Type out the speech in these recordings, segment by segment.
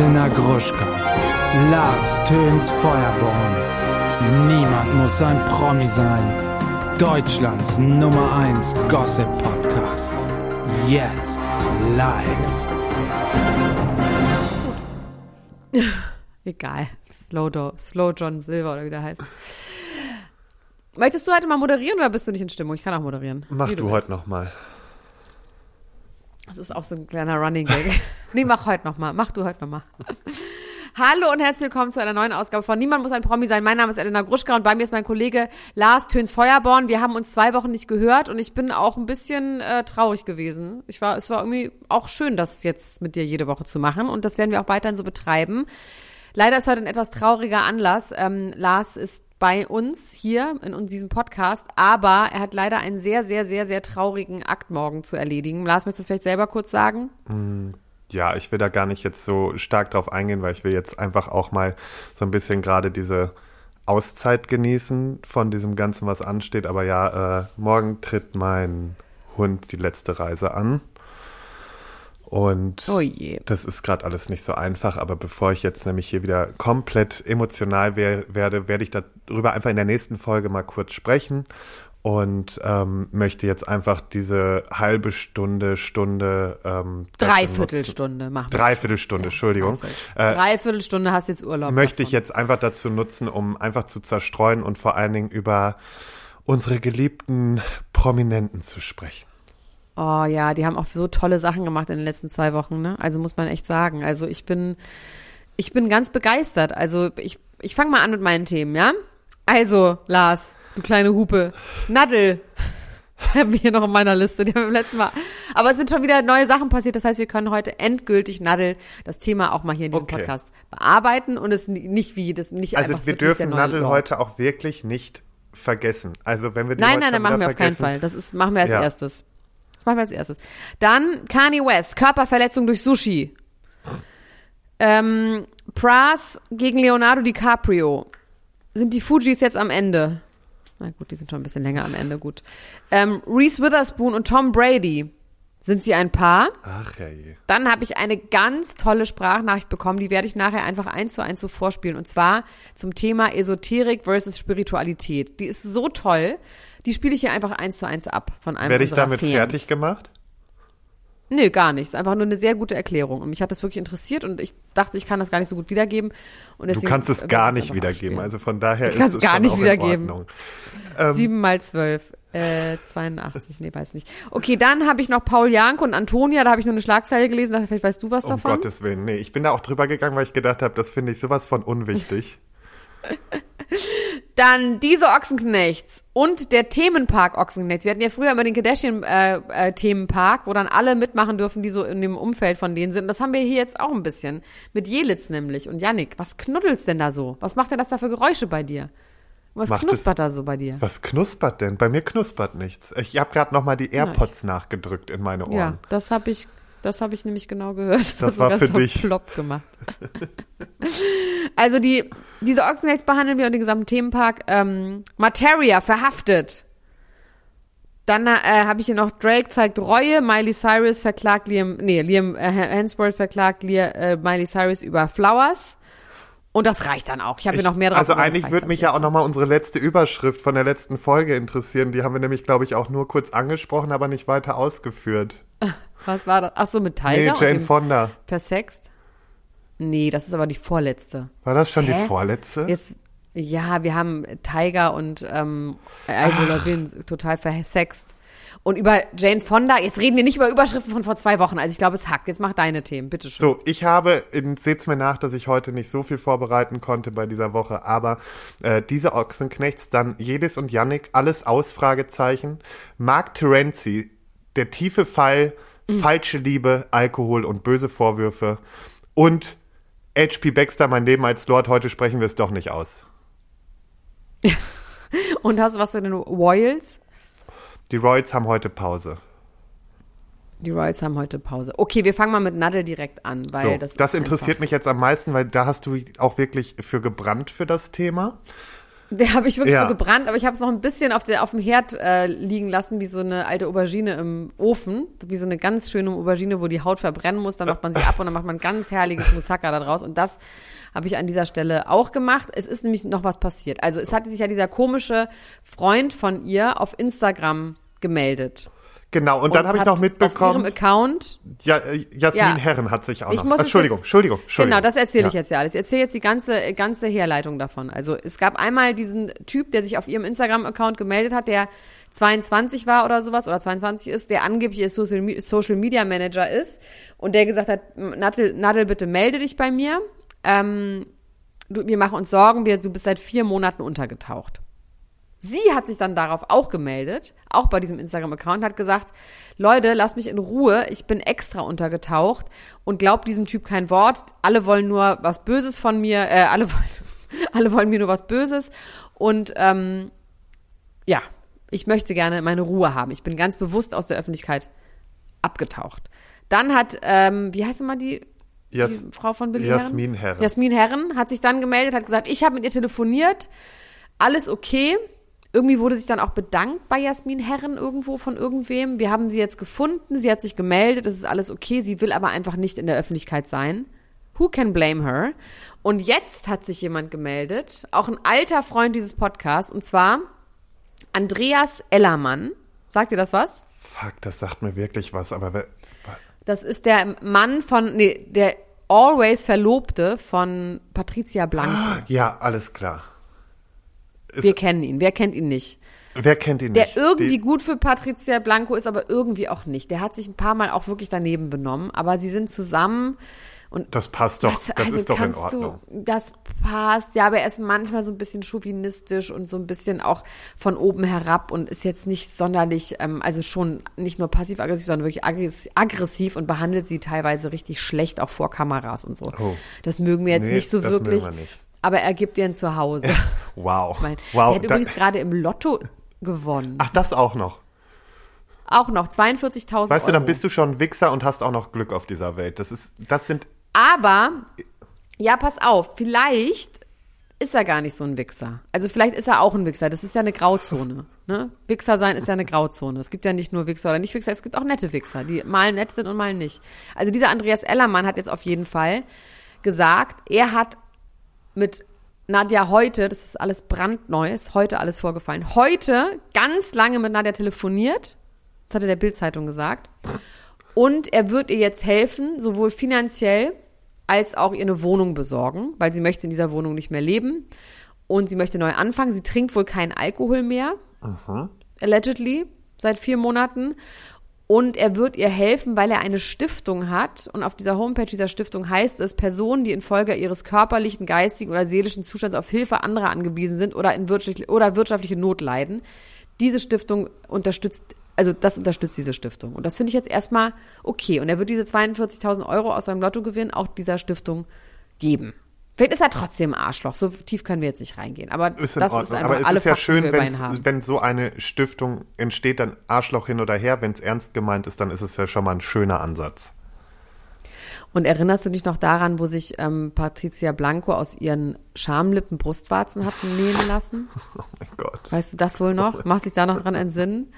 Elena Gruschka, Lars Töns Feuerborn. Niemand muss ein Promi sein. Deutschlands Nummer 1 Gossip Podcast. Jetzt live. Egal. Slow, Do Slow John Silver oder wie der heißt. Möchtest du heute mal moderieren oder bist du nicht in Stimmung? Ich kann auch moderieren. Mach Wie du, willst. heute nochmal. Das ist auch so ein kleiner Running Gag. nee, mach heute nochmal. Mach du heute nochmal. Hallo und herzlich willkommen zu einer neuen Ausgabe von Niemand muss ein Promi sein. Mein Name ist Elena Gruschka und bei mir ist mein Kollege Lars Töns Feuerborn. Wir haben uns zwei Wochen nicht gehört und ich bin auch ein bisschen äh, traurig gewesen. Ich war, es war irgendwie auch schön, das jetzt mit dir jede Woche zu machen und das werden wir auch weiterhin so betreiben. Leider ist heute ein etwas trauriger Anlass. Ähm, Lars ist bei uns hier in diesem Podcast, aber er hat leider einen sehr, sehr, sehr, sehr traurigen Akt morgen zu erledigen. Lars, möchtest du das vielleicht selber kurz sagen? Ja, ich will da gar nicht jetzt so stark drauf eingehen, weil ich will jetzt einfach auch mal so ein bisschen gerade diese Auszeit genießen von diesem Ganzen, was ansteht. Aber ja, äh, morgen tritt mein Hund die letzte Reise an. Und Oh das ist gerade alles nicht so einfach. Aber bevor ich jetzt nämlich hier wieder komplett emotional wer werde, werde ich darüber einfach in der nächsten Folge mal kurz sprechen. Und ähm, möchte jetzt einfach diese halbe Stunde, Stunde. Ähm, Dreiviertelstunde machen wir. Dreiviertelstunde, Entschuldigung. Äh, Dreiviertelstunde hast du jetzt Urlaub. möchte ich davon. jetzt einfach dazu nutzen, um einfach zu zerstreuen und vor allen Dingen über unsere geliebten Prominenten zu sprechen. Oh ja, die haben auch so tolle Sachen gemacht in den letzten zwei Wochen, ne? Also muss man echt sagen. Also ich bin, ich bin ganz begeistert. Also ich, ich fange mal an mit meinen Themen, ja? Also, Lars, du kleine Hupe. Nadel. Haben wir hier noch in meiner Liste. Die haben wir im letzten Mal. Aber es sind schon wieder neue Sachen passiert. Das heißt, wir können heute endgültig Nadel das Thema auch mal hier in diesem Okay. Podcast bearbeiten und es ni- nicht wie das nicht Also einfach wir dürfen Nadel Lord. heute auch wirklich nicht vergessen. Also wenn wir die Nein, heute nein, nein, machen wir auf keinen Fall. Das ist, machen wir als Ja. erstes. Das machen wir als erstes. Dann Kanye West, Körperverletzung durch Sushi. Ähm, Pras gegen Leonardo DiCaprio. Sind die Fujis jetzt am Ende? Na gut, die sind schon ein bisschen länger am Ende, gut. Ähm, Reese Witherspoon und Tom Brady. Sind sie ein Paar? Ach herrje. Dann habe ich eine ganz tolle Sprachnachricht bekommen, die werde ich nachher einfach eins zu eins so vorspielen. Und zwar zum Thema Esoterik versus Spiritualität. Die ist so toll, die spiele ich hier einfach eins zu eins ab von einem Werde ich damit Fans. fertig gemacht? Nö, gar nicht. Ist einfach nur eine sehr gute Erklärung. Und mich hat das wirklich interessiert und ich dachte, ich kann das gar nicht so gut wiedergeben. Und Du deswegen kannst es gar ich nicht wiedergeben. abspielen. Also von daher Ich ist es gar schon nicht wiedergeben. in Ordnung. Ähm, Sieben mal zwölf. Äh, 82, nee, weiß nicht. Okay, dann habe ich noch Paul Jank und Antonia, da habe ich nur eine Schlagzeile gelesen, dachte, vielleicht weißt du was Um davon. Gottes Willen. Nee, ich bin da auch drüber gegangen, weil ich gedacht habe, das finde ich sowas von unwichtig. Dann diese Ochsenknechts und der Themenpark Ochsenknechts. Wir hatten ja früher immer den Kardashian-Themenpark, wo dann alle mitmachen dürfen, die so in dem Umfeld von denen sind. Und das haben wir hier jetzt auch ein bisschen. Mit Jelitz nämlich. Und Yannick, was knuddelst denn da so? Was macht denn das da für Geräusche bei dir? Was Macht knuspert da so bei dir? Was knuspert denn? Bei mir knuspert nichts. Ich habe gerade noch mal die AirPods nachgedrückt in meine Ohren. Ja, das habe ich, das habe ich nämlich genau gehört. Das hat war sogar für dich. Plopp gemacht. also die, diese Ochsenknechts behandeln wir und den gesamten Themenpark. Ähm, Materia verhaftet. Dann äh, habe ich hier noch Drake zeigt Reue, Miley Cyrus verklagt Liam, nee, Liam äh, Hemsworth verklagt Lia, äh, Miley Cyrus über Flowers. Und das reicht dann auch. Ich habe hier noch mehr drauf. Also das eigentlich würde mich ja auch erstmal. noch mal unsere letzte Überschrift von der letzten Folge interessieren. Die haben wir nämlich, glaube ich, auch nur kurz angesprochen, aber nicht weiter ausgeführt. Was war das? Ach so, mit Tiger Nee, Jane Fonda. Versext? Nee, das ist aber die vorletzte. War das schon Hä? die vorletzte? Jetzt, ja, wir haben Tiger und ähm, Avril Lavigne total versext. Und über Jane Fonda, jetzt reden wir nicht über Überschriften von vor zwei Wochen. Also ich glaube, es hackt. Jetzt mach deine Themen, bitteschön. So, ich habe, seht's mir nach, dass ich heute nicht so viel vorbereiten konnte bei dieser Woche, aber äh, diese Ochsenknechts, dann Jedis und Yannick, alles Ausfragezeichen. Mark Terenzi, der tiefe Fall, falsche Liebe, Alkohol und böse Vorwürfe. Und H.P. Baxter, mein Leben als Lord, heute sprechen wir es doch nicht aus. Und hast du was für den Royals? Die Royals haben heute Pause. Die Royals haben heute Pause. Okay, wir fangen mal mit Nadel direkt an, weil So, das das, interessiert einfach, mich jetzt am meisten, weil da hast du auch wirklich für gebrannt für das Thema. Der habe ich wirklich Ja. so gebrannt, aber ich habe es noch ein bisschen auf, der, auf dem Herd äh, liegen lassen, wie so eine alte Aubergine im Ofen. Wie so eine ganz schöne Aubergine, wo die Haut verbrennen muss. Dann macht man sie ab und dann macht man ein ganz herrliches Moussaka da draus. Und das habe ich an dieser Stelle auch gemacht. Es ist nämlich noch was passiert. Also es hatte sich ja dieser komische Freund von ihr auf Instagram gemeldet. Genau, und dann habe ich noch Auf ihrem mitbekommen, Account ja, äh, Jasmin Ja. Herren hat sich auch Ich noch. Entschuldigung, jetzt- Entschuldigung, Entschuldigung. Genau, das erzähle ich Ja. jetzt ja alles. Ich erzähle jetzt die ganze, ganze Herleitung davon. Also es gab einmal diesen Typ, der sich auf ihrem Instagram-Account gemeldet hat, der 22 war oder sowas oder 22 ist, der angeblich ihr Social, Social Media Manager ist und der gesagt hat, Nadel, Nadel bitte melde dich bei mir. Ähm, du, wir machen uns Sorgen, wir, du bist seit vier Monaten untergetaucht. Sie hat sich dann darauf auch gemeldet, auch bei diesem Instagram-Account, hat gesagt, Leute, lasst mich in Ruhe, ich bin extra untergetaucht und glaubt diesem Typ kein Wort. Alle wollen nur was Böses von mir, äh, alle wollen, alle wollen mir nur was Böses und ähm, ja, ich möchte gerne meine Ruhe haben. Ich bin ganz bewusst aus der Öffentlichkeit abgetaucht. Dann hat, ähm, wie heißt immer die, Jas die Frau von Billy Jasmin Herren. Jasmin Herren hat sich dann gemeldet, hat gesagt, ich habe mit ihr telefoniert, alles okay. Irgendwie wurde sich dann auch bedankt bei Jasmin Herren irgendwo von irgendwem. Wir haben sie jetzt gefunden, sie hat sich gemeldet, es ist alles okay, sie will aber einfach nicht in der Öffentlichkeit sein. Who can blame her? Und jetzt hat sich jemand gemeldet, auch ein alter Freund dieses Podcasts, und zwar Andreas Ellermann. Sagt ihr das was? Fuck, das sagt mir wirklich was, aber wer, Das ist der Mann von, nee, der Always Verlobte von Patricia Blanco. ja, alles klar. Wir kennen ihn. Wer kennt ihn nicht? wer kennt ihn Der nicht? irgendwie Die, gut für Patricia Blanco ist, aber irgendwie auch nicht. Der hat sich ein paar Mal auch wirklich daneben benommen. Aber sie sind zusammen und das passt doch, das, das also ist doch in Ordnung. Du, das passt, ja, aber er ist manchmal so ein bisschen chauvinistisch und so ein bisschen auch von oben herab und ist jetzt nicht sonderlich, ähm, also schon nicht nur passiv-aggressiv, sondern wirklich aggress- aggressiv und behandelt sie teilweise richtig schlecht, auch vor Kameras und so. Oh. Das mögen wir jetzt Nee, nicht so das mögen wirklich. wir nicht. Aber er gibt dir ein Zuhause. Wow. Mein, wow. der hat da- übrigens gerade im Lotto gewonnen. Ach, das auch noch. Auch noch 42.000 Weißt du, Euro. dann bist du schon Wichser und hast auch noch Glück auf dieser Welt. Das ist, das sind, Aber, ja, pass auf, vielleicht ist er gar nicht so ein Wichser. Also vielleicht ist er auch ein Wichser. Das ist ja eine Grauzone. Ne? Wichser sein ist ja eine Grauzone. Es gibt ja nicht nur Wichser oder nicht Wichser, es gibt auch nette Wichser, die mal nett sind und mal nicht. Also dieser Andreas Ellermann hat jetzt auf jeden Fall gesagt, er hat mit Nadja heute, das ist alles brandneu, ist heute alles vorgefallen, heute ganz lange mit Nadja telefoniert. Das hat er der Bild-Zeitung gesagt. Und er wird ihr jetzt helfen, sowohl finanziell als auch ihr eine Wohnung besorgen, weil sie möchte in dieser Wohnung nicht mehr leben. Und sie möchte neu anfangen. Sie trinkt wohl keinen Alkohol mehr. Allegedly. Seit vier Monaten. Und er wird ihr helfen, weil er eine Stiftung hat. Und auf dieser Homepage dieser Stiftung heißt es, Personen, die infolge ihres körperlichen, geistigen oder seelischen Zustands auf Hilfe anderer angewiesen sind oder in wirtschaftliche, oder wirtschaftliche Not leiden. Diese Stiftung unterstützt, also das unterstützt diese Stiftung. Und das finde ich jetzt erstmal okay. Und er wird diese 42.000 Euro aus seinem Lottogewinn auch dieser Stiftung geben. Vielleicht ist er trotzdem ein Arschloch. So tief können wir jetzt nicht reingehen. Aber ist das Ordnung. ist einfach Aber es alle ist ja Fakten, schön, wenn so eine Stiftung entsteht, dann Arschloch hin oder her. Wenn es ernst gemeint ist, dann ist es ja schon mal ein schöner Ansatz. Und erinnerst du dich noch daran, wo sich ähm, Patricia Blanco aus ihren Schamlippen Brustwarzen hat nähen lassen? Oh mein Gott. Weißt du das wohl noch? Machst dich da noch dran entsinnen?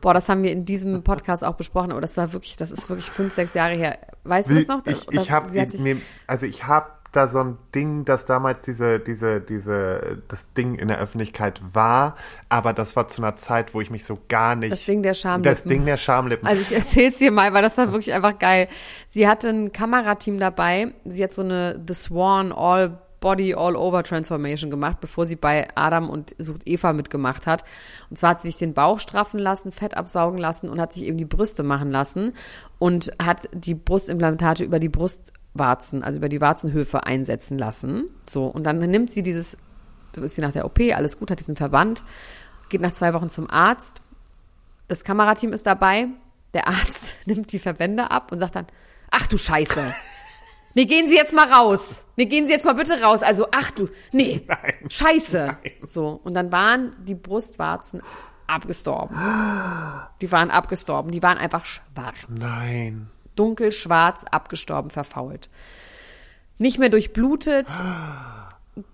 Boah, das haben wir in diesem Podcast auch besprochen, aber das war wirklich, das ist wirklich fünf, sechs Jahre her. Weißt du Wie, das noch? ich Das- ich habe mir, also ich habe da so ein Ding, das damals diese, diese, diese, das Ding in der Öffentlichkeit war, aber das war zu einer Zeit, wo ich mich so gar nicht. Das Ding der Schamlippen. Das Ding der Schamlippen. Also ich erzähl's dir mal, weil das war wirklich einfach geil. Sie hatte ein Kamerateam dabei. Sie hat so eine The Swan All Body All Over Transformation gemacht, bevor sie bei Adam und sucht Eva mitgemacht hat. Und zwar hat sie sich den Bauch straffen lassen, Fett absaugen lassen und hat sich eben die Brüste machen lassen und hat die Brustimplantate über die Brustwarzen, also über die Warzenhöfe einsetzen lassen. So. Und dann nimmt sie dieses, so ist sie nach der OP, alles gut, hat diesen Verband, geht nach zwei Wochen zum Arzt, das Kamerateam ist dabei. Der Arzt nimmt die Verbände ab und sagt dann, ach du Scheiße. Nee, gehen Sie jetzt mal raus. Nee, gehen Sie jetzt mal bitte raus. Also, ach du, nee, Scheiße. So, und dann waren die Brustwarzen abgestorben. Die waren abgestorben. Die waren einfach schwarz. Nein. Dunkelschwarz, abgestorben, verfault. Nicht mehr durchblutet,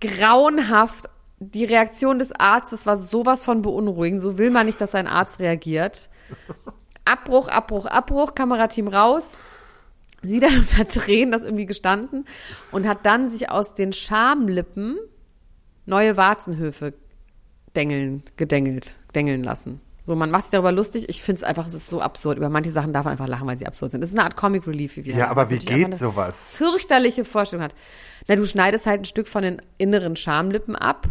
grauenhaft, die Reaktion des Arztes war sowas von beunruhigend. So will man nicht, dass ein Arzt reagiert. Abbruch, Abbruch, Abbruch, Kamerateam raus. Sie dann unter Tränen das irgendwie gestanden und hat dann sich aus den Schamlippen neue Warzenhöfe dengeln, gedengelt, dengeln lassen. So, man macht sich darüber lustig. Ich finde es einfach, es ist so absurd. Über manche Sachen darf man einfach lachen, weil sie absurd sind. Das ist eine Art Comic Relief, wie wir Ja, haben. aber Was wie geht sowas? Fürchterliche Vorstellung hat. Na, du schneidest halt ein Stück von den inneren Schamlippen ab.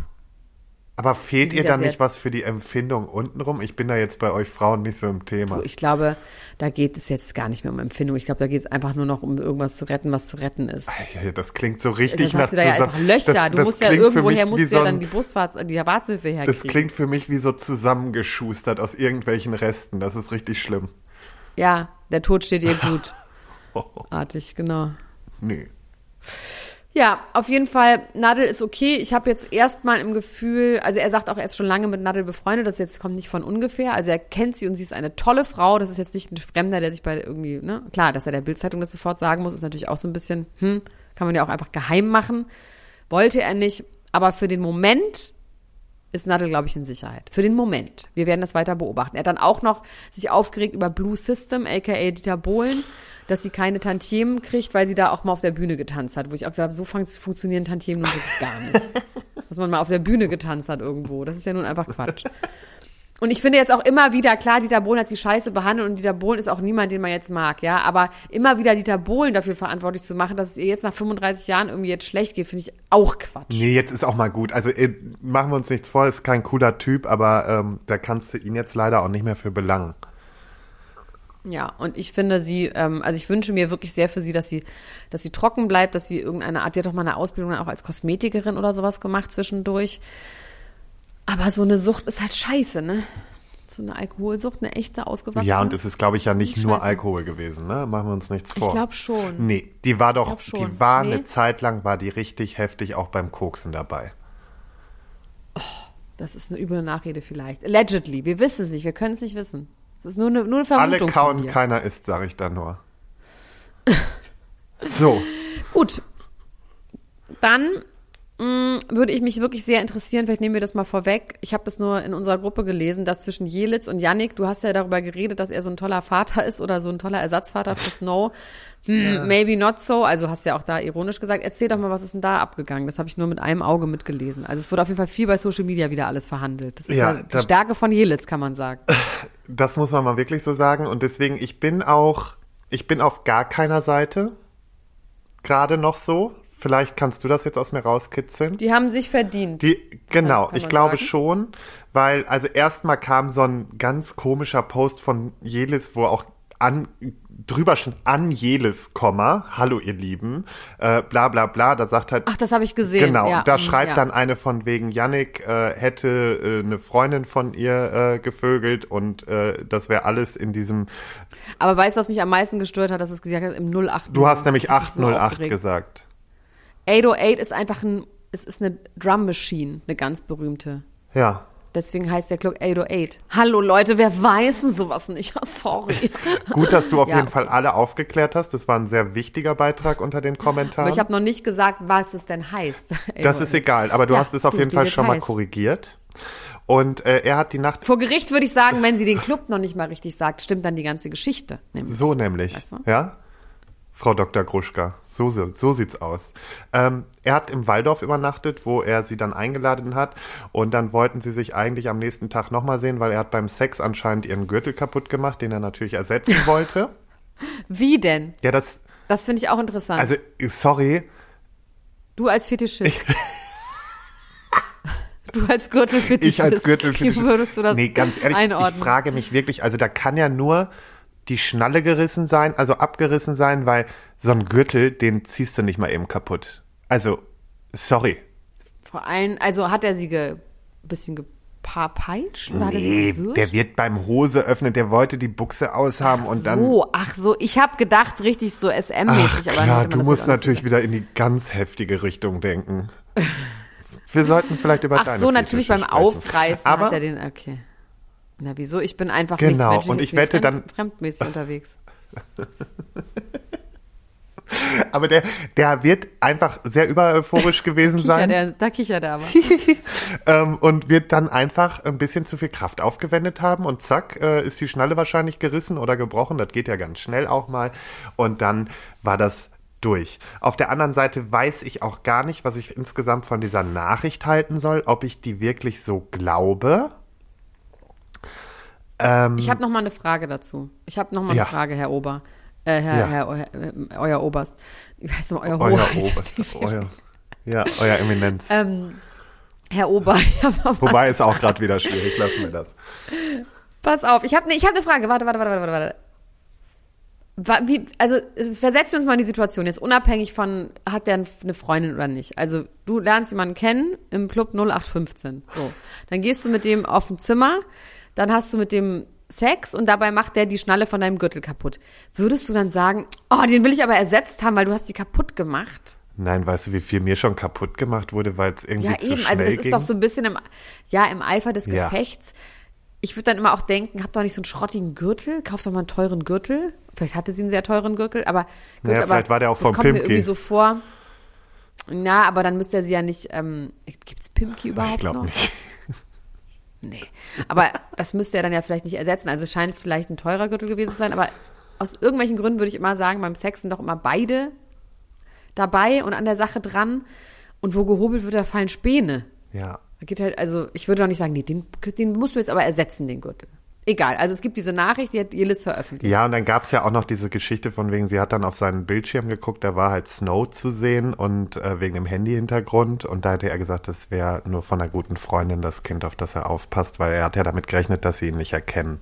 Aber fehlt ihr ja dann nicht was für die Empfindung untenrum? Ich bin da jetzt bei euch Frauen nicht so im Thema. Ich glaube, da geht es jetzt gar nicht mehr um Empfindung. Ich glaube, da geht es einfach nur noch um irgendwas zu retten, was zu retten ist. Ja, Das klingt so richtig Das nach du ja zusammen. einfach Löcher. Das, du das musst ja irgendwoher musst du ja so dann ein- die Brustwarz, die Warzenhöfe herkriegen. Das klingt für mich wie so zusammengeschustert aus irgendwelchen Resten. Das ist richtig schlimm. Ja, der Tod steht ihr gut. Artig, genau. Nee. Ja, auf jeden Fall, Nadel ist okay. Ich habe jetzt erstmal im Gefühl, also er sagt auch, er ist schon lange mit Nadel befreundet, das jetzt kommt nicht von ungefähr. Also er kennt sie und sie ist eine tolle Frau. Das ist jetzt nicht ein Fremder, der sich bei irgendwie, ne? Klar, dass er der Bildzeitung das sofort sagen muss, ist natürlich auch so ein bisschen, hm, kann man ja auch einfach geheim machen. Wollte er nicht, aber für den Moment ist Nadel, glaube ich, in Sicherheit. Für den Moment. Wir werden das weiter beobachten. Er hat dann auch noch sich aufgeregt über Blue System, aka Dieter Bohlen, dass sie keine Tantiemen kriegt, weil sie da auch mal auf der Bühne getanzt hat. Wo ich auch gesagt habe, so fun- funktionieren Tantiemen nun wirklich gar nicht. dass man mal auf der Bühne getanzt hat irgendwo. Das ist ja nun einfach Quatsch. Und ich finde jetzt auch immer wieder, klar, Dieter Bohlen hat sie scheiße behandelt und Dieter Bohlen ist auch niemand, den man jetzt mag, ja. Aber immer wieder Dieter Bohlen dafür verantwortlich zu machen, dass es ihr jetzt nach 35 Jahren irgendwie jetzt schlecht geht, finde ich auch Quatsch. Nee, jetzt ist auch mal gut. Also äh, machen wir uns nichts vor, ist kein cooler Typ, aber ähm, da kannst du ihn jetzt leider auch nicht mehr für belangen. Ja, und ich finde sie, ähm, also ich wünsche mir wirklich sehr für sie, dass sie, dass sie trocken bleibt, dass sie irgendeine Art, die hat doch mal eine Ausbildung dann auch als Kosmetikerin oder sowas gemacht zwischendurch. Aber so eine Sucht ist halt scheiße, ne? So eine Alkoholsucht, eine echte ausgewachsene. Ja, und es ist, glaube ich, ja nicht Scheiße. nur Alkohol gewesen, ne? Machen wir uns nichts vor. Ich glaube schon. Nee, die war doch, die war Nee? eine Zeit lang, war die richtig heftig auch beim Koksen dabei. Das ist eine üble Nachrede vielleicht. Allegedly. Wir wissen es nicht, wir können es nicht wissen. Es ist nur eine, nur eine Vermutung. Alle kauen, keiner isst, sage ich da nur. so, Gut. Dann würde ich mich wirklich sehr interessieren, vielleicht nehmen wir das mal vorweg. Ich habe das nur in unserer Gruppe gelesen, dass zwischen Jelitz und Yannick, du hast ja darüber geredet, dass er so ein toller Vater ist oder so ein toller Ersatzvater für Snow. Hm, Maybe not so. Also hast ja auch da ironisch gesagt. Erzähl doch mal, was ist denn da abgegangen? Das habe ich nur mit einem Auge mitgelesen. Also es wurde auf jeden Fall viel bei Social Media wieder alles verhandelt. Das ist Ja, ja, die Stärke von Jelitz, kann man sagen. das muss man mal wirklich so sagen. Und deswegen, ich bin auch, ich bin auf gar keiner Seite. Gerade noch so. Vielleicht kannst du das jetzt aus mir rauskitzeln. Die haben sich verdient. Die, genau, ich glaube sagen. schon, weil, also erstmal kam so ein ganz komischer Post von Jelis, wo auch an, drüber schon an Jelis, Komma, hallo ihr Lieben, äh, bla bla bla, da sagt halt, Ach, das habe ich gesehen. genau, ja, da mm, schreibt ja. dann eine von wegen, Yannick äh, hätte äh, eine Freundin von ihr äh, gevögelt und äh, das wäre alles in diesem, Aber weißt du, was mich am meisten gestört hat, dass es gesagt hat, im 08. du hast nämlich Ich hab mich so 808 aufgeregt. gesagt. 808 ist einfach ein, es ist eine Drum Machine, eine ganz berühmte. Ja. Deswegen heißt der Club 808. Hallo Leute, wer weiß denn sowas nicht? Oh, sorry. Gut, dass du auf Ja. jeden Fall alle aufgeklärt hast. Das war ein sehr wichtiger Beitrag unter den Kommentaren. Aber ich habe noch nicht gesagt, was es denn heißt. Das 808. ist egal, aber du Ja, hast es auf jeden Fall schon mal korrigiert. Und äh, er hat die Nacht Vor Gericht würde ich sagen, wenn sie den Club noch nicht mal richtig sagt, stimmt dann die ganze Geschichte. Nämlich. so nämlich, Weißt du? ja? Frau Dr. Gruschka, so, so, sieht's aus. Ähm, er hat im Waldorf übernachtet, wo er sie dann eingeladen hat. Und dann wollten sie sich eigentlich am nächsten Tag nochmal sehen, weil er hat beim Sex anscheinend ihren Gürtel kaputt gemacht, den er natürlich ersetzen wollte. Wie denn? Ja, das, Das finde ich auch interessant. also, sorry, du als Fetischist. du als Gürtelfetischist. ich als Gürtelfetischist. Wie würdest du das Nee, ganz ehrlich, einordnen? ich frage mich wirklich, also da kann ja nur die Schnalle gerissen sein, also abgerissen sein, weil so ein Gürtel, den ziehst du nicht mal eben kaputt. Also, sorry. Vor allem, also hat er sie ge, bisschen sie Nee, der wird beim Hose öffnen, der wollte die Buchse aushaben und dann. so, ach so, ich habe gedacht, richtig so Ach, SM-mäßig. aber klar, man du musst natürlich wieder in die ganz heftige Richtung denken. Wir sollten vielleicht über Ach deine so, natürlich beim sprechen. Aufreißen Aber hat er den, okay. Na, wieso? Ich bin einfach Genau, nichts und ich wette fremd, dann- fremdmäßig unterwegs. aber der, der wird einfach sehr übereuphorisch gewesen Kichert sein. er, da kichert er aber. ähm, und wird dann einfach ein bisschen zu viel Kraft aufgewendet haben und zack, äh, ist die Schnalle wahrscheinlich gerissen oder gebrochen. Das geht ja ganz schnell auch mal. Und dann war das durch. Auf der anderen Seite weiß ich auch gar nicht, was ich insgesamt von dieser Nachricht halten soll, ob ich die wirklich so glaube. Ähm, Ich habe noch mal eine Frage dazu. Ich habe noch mal Ja. eine Frage, Herr Ober. Äh, Herr, Ja. Herr, Herr, äh, euer Oberst. Wie heißt noch euer euer Hoheit? Ober, euer, ja, euer Eminenz. ähm, Herr Ober, Wobei ist auch gerade wieder schwierig, lassen wir das. pass auf, ich habe ne, ich hab eine Frage. Warte, warte, warte, warte, warte. Wa- Wie, also versetzen wir uns mal in die Situation, jetzt unabhängig von, hat der eine Freundin oder nicht. Also du lernst jemanden kennen im Club 0815. So. Dann gehst du mit dem auf ein Zimmer, dann hast du mit dem Sex und dabei macht der die Schnalle von deinem Gürtel kaputt. Würdest du dann sagen, oh, den will ich aber ersetzt haben, weil du hast die kaputt gemacht? Nein, weißt du, wie viel mir schon kaputt gemacht wurde, weil es irgendwie Ja, zu eben. schnell Also das ist doch so ein bisschen im, ja, im Eifer des Ja. Gefechts. Ich würde dann immer auch denken, hab doch nicht so einen schrottigen Gürtel, kauf doch mal einen teuren Gürtel. Vielleicht hatte sie einen sehr teuren Gürtel, aber, gut, Naja, aber vielleicht war der auch das vom kommt mir Pimki. irgendwie so vor. Na, aber dann müsste er sie ja nicht, ähm, gibt's Pimki überhaupt ich glaube noch? nicht. Nee. Aber das müsste er dann ja vielleicht nicht ersetzen. Also es scheint vielleicht ein teurer Gürtel gewesen zu sein, aber aus irgendwelchen Gründen würde ich immer sagen, beim Sex sind doch immer beide dabei und an der Sache dran. Und wo gehobelt wird, da fallen Späne. Ja. Da geht halt, also ich würde doch nicht sagen, nee, den, den musst du jetzt aber ersetzen, den Gürtel. Egal, also es gibt diese Nachricht, die hat Jelis veröffentlicht. Ja, und dann gab es ja auch noch diese Geschichte von wegen, sie hat dann auf seinen Bildschirm geguckt, da war halt Snow zu sehen und äh, wegen dem Handy-Hintergrund und da hätte er gesagt, das wäre nur von einer guten Freundin das Kind, auf das er aufpasst, weil er hat ja damit gerechnet, dass sie ihn nicht erkennen.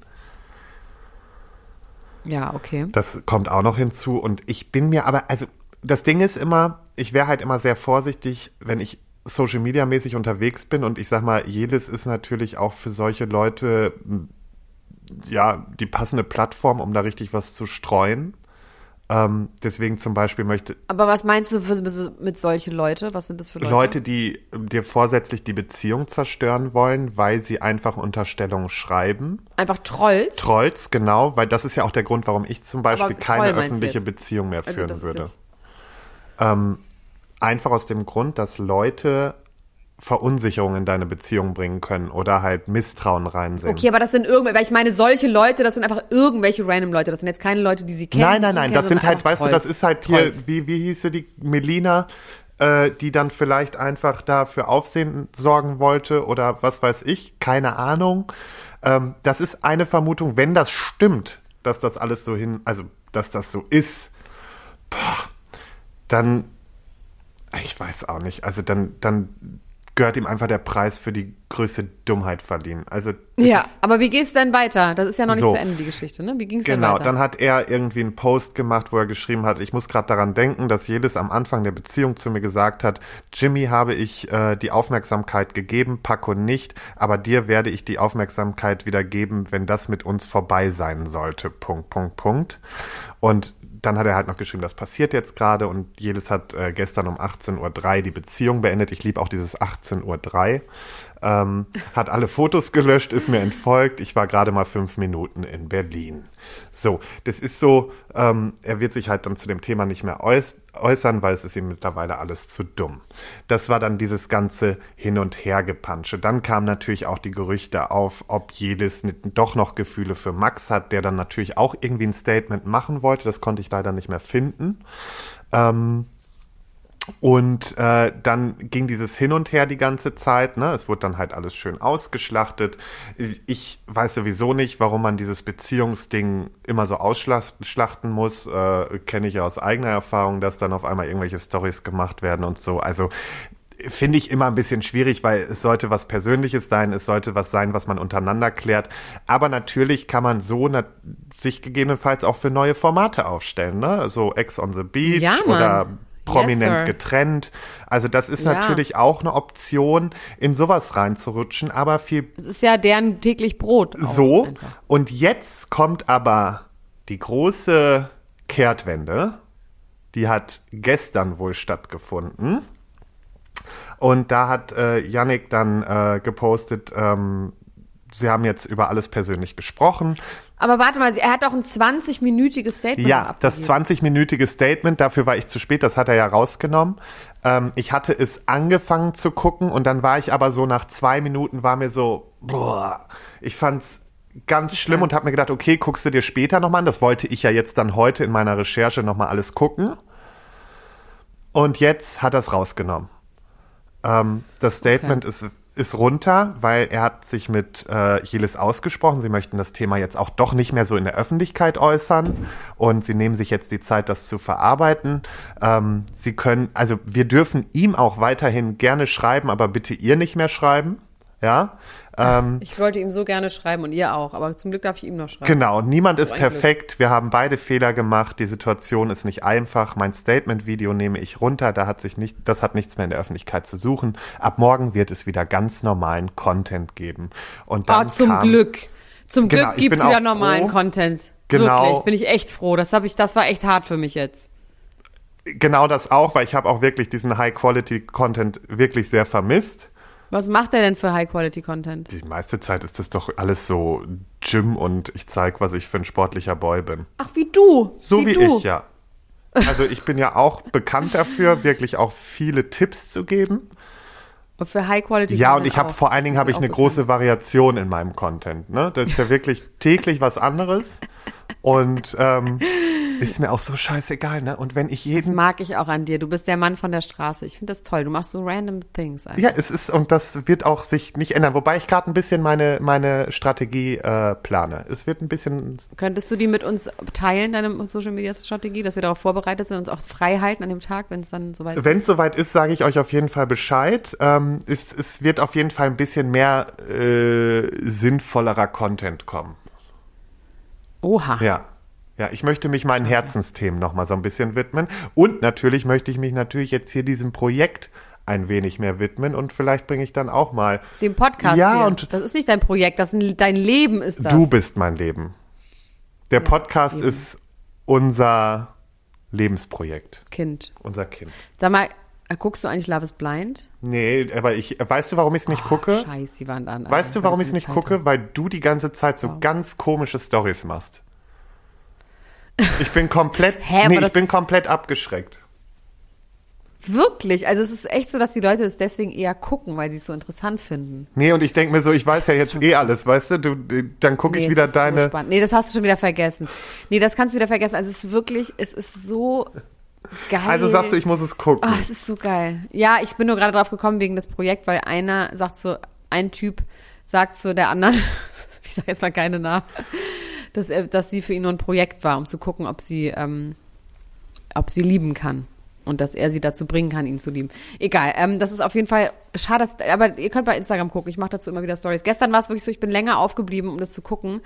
Ja, okay. Das kommt auch noch hinzu und ich bin mir aber, also das Ding ist immer, ich wäre halt immer sehr vorsichtig, wenn ich Social Media mäßig unterwegs bin und ich sag mal, Jelis ist natürlich auch für solche Leute ja die passende Plattform, um da richtig was zu streuen. Ähm, deswegen zum Beispiel möchte Aber was meinst du für, mit solchen Leute? Was sind das für Leute? Leute, die dir vorsätzlich die Beziehung zerstören wollen, weil sie einfach Unterstellungen schreiben. Einfach Trolls? Trolls, genau, weil das ist ja auch der Grund, warum ich zum Beispiel Aber keine Troll öffentliche? Beziehung mehr Also führen ist würde. Ähm, einfach aus dem Grund, dass Leute Verunsicherung in deine Beziehung bringen können oder halt Misstrauen reinsehen. Okay, aber das sind irgendwelche, weil ich meine, solche Leute, das sind einfach irgendwelche random Leute. Das sind jetzt keine Leute, die sie kennen. nein, nein, nein, das sind halt, weißt du, Trolls. das ist halt hier, Trolls. wie, wie hieße die Melina, äh, die dann vielleicht einfach da für Aufsehen sorgen wollte oder was weiß ich, keine Ahnung. Ähm, das ist eine Vermutung, wenn das stimmt, dass das alles so hin, also dass das so ist, boah, dann, ich weiß auch nicht, also dann, dann gehört ihm einfach der Preis für die größte Dummheit verliehen. Also Ja, aber wie geht's denn weiter? Das ist ja noch nicht So. zu Ende, die Geschichte, ne? Wie ging's Genau, denn weiter? dann hat er irgendwie einen Post gemacht, wo er geschrieben hat, ich muss gerade daran denken, dass jedes am Anfang der Beziehung zu mir gesagt hat, Jimmy habe ich äh, die Aufmerksamkeit gegeben, Paco nicht, aber dir werde ich die Aufmerksamkeit wieder geben, wenn das mit uns vorbei sein sollte. Punkt, Punkt, Punkt. Und dann hat er halt noch geschrieben, das passiert jetzt gerade und jedes hat äh, gestern um 18.03 Uhr die Beziehung beendet. Ich liebe auch dieses 18.03 Uhr. Ähm, hat alle Fotos gelöscht, ist mir entfolgt. Ich war gerade mal fünf Minuten in Berlin. So, das ist so, ähm, er wird sich halt dann zu dem Thema nicht mehr äuß äußern, weil es ist ihm mittlerweile alles zu dumm. Das war dann dieses ganze Hin- und Hergepansche. Dann kamen natürlich auch die Gerüchte auf, ob jedes doch noch Gefühle für Max hat, der dann natürlich auch irgendwie ein Statement machen wollte. Das konnte ich leider nicht mehr finden. Ähm, und äh, dann ging dieses Hin und Her die ganze Zeit. Ne? Es wurde dann halt alles schön ausgeschlachtet. Ich weiß sowieso nicht, warum man dieses Beziehungsding immer so ausschlachten muss. Äh, Kenne ich ja aus eigener Erfahrung, dass dann auf einmal irgendwelche Stories gemacht werden und so. Also finde ich immer ein bisschen schwierig, weil es sollte was Persönliches sein, es sollte was sein, was man untereinander klärt. Aber natürlich kann man so sich gegebenenfalls auch für neue Formate aufstellen, ne? So Ex on the Beach Ja, oder prominent Yes, getrennt. Also das ist Ja. natürlich auch eine Option, in sowas reinzurutschen, aber viel Es ist ja deren täglich Brot. so. einfach. Und jetzt kommt aber die große Kehrtwende. Die hat gestern wohl stattgefunden. Und da hat äh, Yannick dann äh, gepostet, ähm, sie haben jetzt über alles persönlich gesprochen. Aber warte mal, er hat doch ein 20-minütiges Statement Ja, das abgegeben. 20-minütige Statement, dafür war ich zu spät, das hat er ja rausgenommen. Ähm, ich hatte es angefangen zu gucken und dann war ich aber so nach zwei Minuten, war mir so, boah, ich fand's ganz schlimm und habe mir gedacht, okay, guckst du dir später nochmal an. Das wollte ich ja jetzt dann heute in meiner Recherche nochmal alles gucken. Und jetzt hat er es rausgenommen. Ähm, das Statement ist, ist runter, weil er hat sich mit äh, Jilis ausgesprochen. Sie möchten das Thema jetzt auch doch nicht mehr so in der Öffentlichkeit äußern und sie nehmen sich jetzt die Zeit, das zu verarbeiten. Ähm, sie können, also wir dürfen ihm auch weiterhin gerne schreiben, aber bitte ihr nicht mehr schreiben. Ja. Ähm, Ich wollte ihm so gerne schreiben und ihr auch, aber zum Glück darf ich ihm noch schreiben. Genau, niemand ist ein Glück. perfekt. Wir haben beide Fehler gemacht. Die Situation ist nicht einfach. Mein Statement-Video nehme ich runter. Da hat sich nicht, das hat nichts mehr in der Öffentlichkeit zu suchen. Ab morgen wird es wieder ganz normalen Content geben. Und dann zum kam, Glück. Zum Genau, Glück gibt's bin wieder normalen froh. Content. Genau. Wirklich, bin ich echt froh. Das, hab ich, das war echt hart für mich jetzt. Genau das auch, weil ich habe auch wirklich diesen High-Quality-Content wirklich sehr vermisst. Was macht er denn für High-Quality-Content? Die meiste Zeit ist das doch alles so Gym und ich zeige, was ich für ein sportlicher Boy bin. Ach, wie du. So wie, du. ich, ja. Also ich bin ja auch bekannt dafür, wirklich auch viele Tipps zu geben. Und für High-Quality-Content Ja, und ich habe vor allen Dingen habe ich eine auch große Variation in meinem Content. Ne? Das ist ja wirklich täglich was anderes. Und ähm, ist mir auch so scheißegal, ne? Und wenn ich Das jeden. mag ich auch an dir. Du bist der Mann von der Straße. Ich finde das toll. Du machst so random things. Einfach. Ja, es ist, und das wird auch sich nicht ändern. Wobei ich gerade ein bisschen meine, meine Strategie äh, plane. Es wird ein bisschen. Könntest du die mit uns teilen, deine Social-Media-Strategie, dass wir darauf vorbereitet sind, uns auch frei halten an dem Tag, wenn es dann soweit Wenn es soweit ist, sage ich euch auf jeden Fall Bescheid. Ähm, es, es wird auf jeden Fall ein bisschen mehr äh, sinnvollerer Content kommen. Oha. Ja. Ja, ich möchte mich meinen Herzensthemen nochmal so ein bisschen widmen. Und natürlich möchte ich mich natürlich jetzt hier diesem Projekt ein wenig mehr widmen und vielleicht bringe ich dann auch mal. Dem Podcast Ja, hier. und- das ist nicht dein Projekt, das ist ein, dein Leben ist das. Du bist mein Leben. Der Podcast eben. ist unser Lebensprojekt, Kind. unser Kind. Sag mal, guckst du eigentlich Love is Blind? Nee, aber ich, weißt du, warum ich es nicht gucke? Scheiß die Wand an. Weißt du, warum ich es nicht Zeit gucke? hast. Weil du die ganze Zeit so ganz komische Stories machst. Ich bin komplett, Hä, nee, ich bin komplett abgeschreckt. Wirklich? Also es ist echt so, dass die Leute es deswegen eher gucken, weil sie es so interessant finden. Nee, und ich denke mir so, ich weiß ja jetzt eh alles, weißt du? du dann gucke ich Nee, wieder es ist So deine. spannend. nee, das hast du schon wieder vergessen. Nee, das kannst du wieder vergessen. Also es ist wirklich, es ist so geil. also sagst du, ich muss es gucken. Oh, es ist so geil. Ja, ich bin nur gerade drauf gekommen wegen des Projekts, weil einer sagt so, ein Typ sagt zu der anderen, ich sage jetzt mal keine Namen, dass, er, dass sie für ihn nur ein Projekt war, um zu gucken, ob sie, ähm, ob sie lieben kann. Und dass er sie dazu bringen kann, ihn zu lieben. Egal, ähm, das ist auf jeden Fall schade, dass, aber ihr könnt bei Instagram gucken. Ich mache dazu immer wieder Stories. Gestern war es wirklich so, ich bin länger aufgeblieben, um das zu gucken.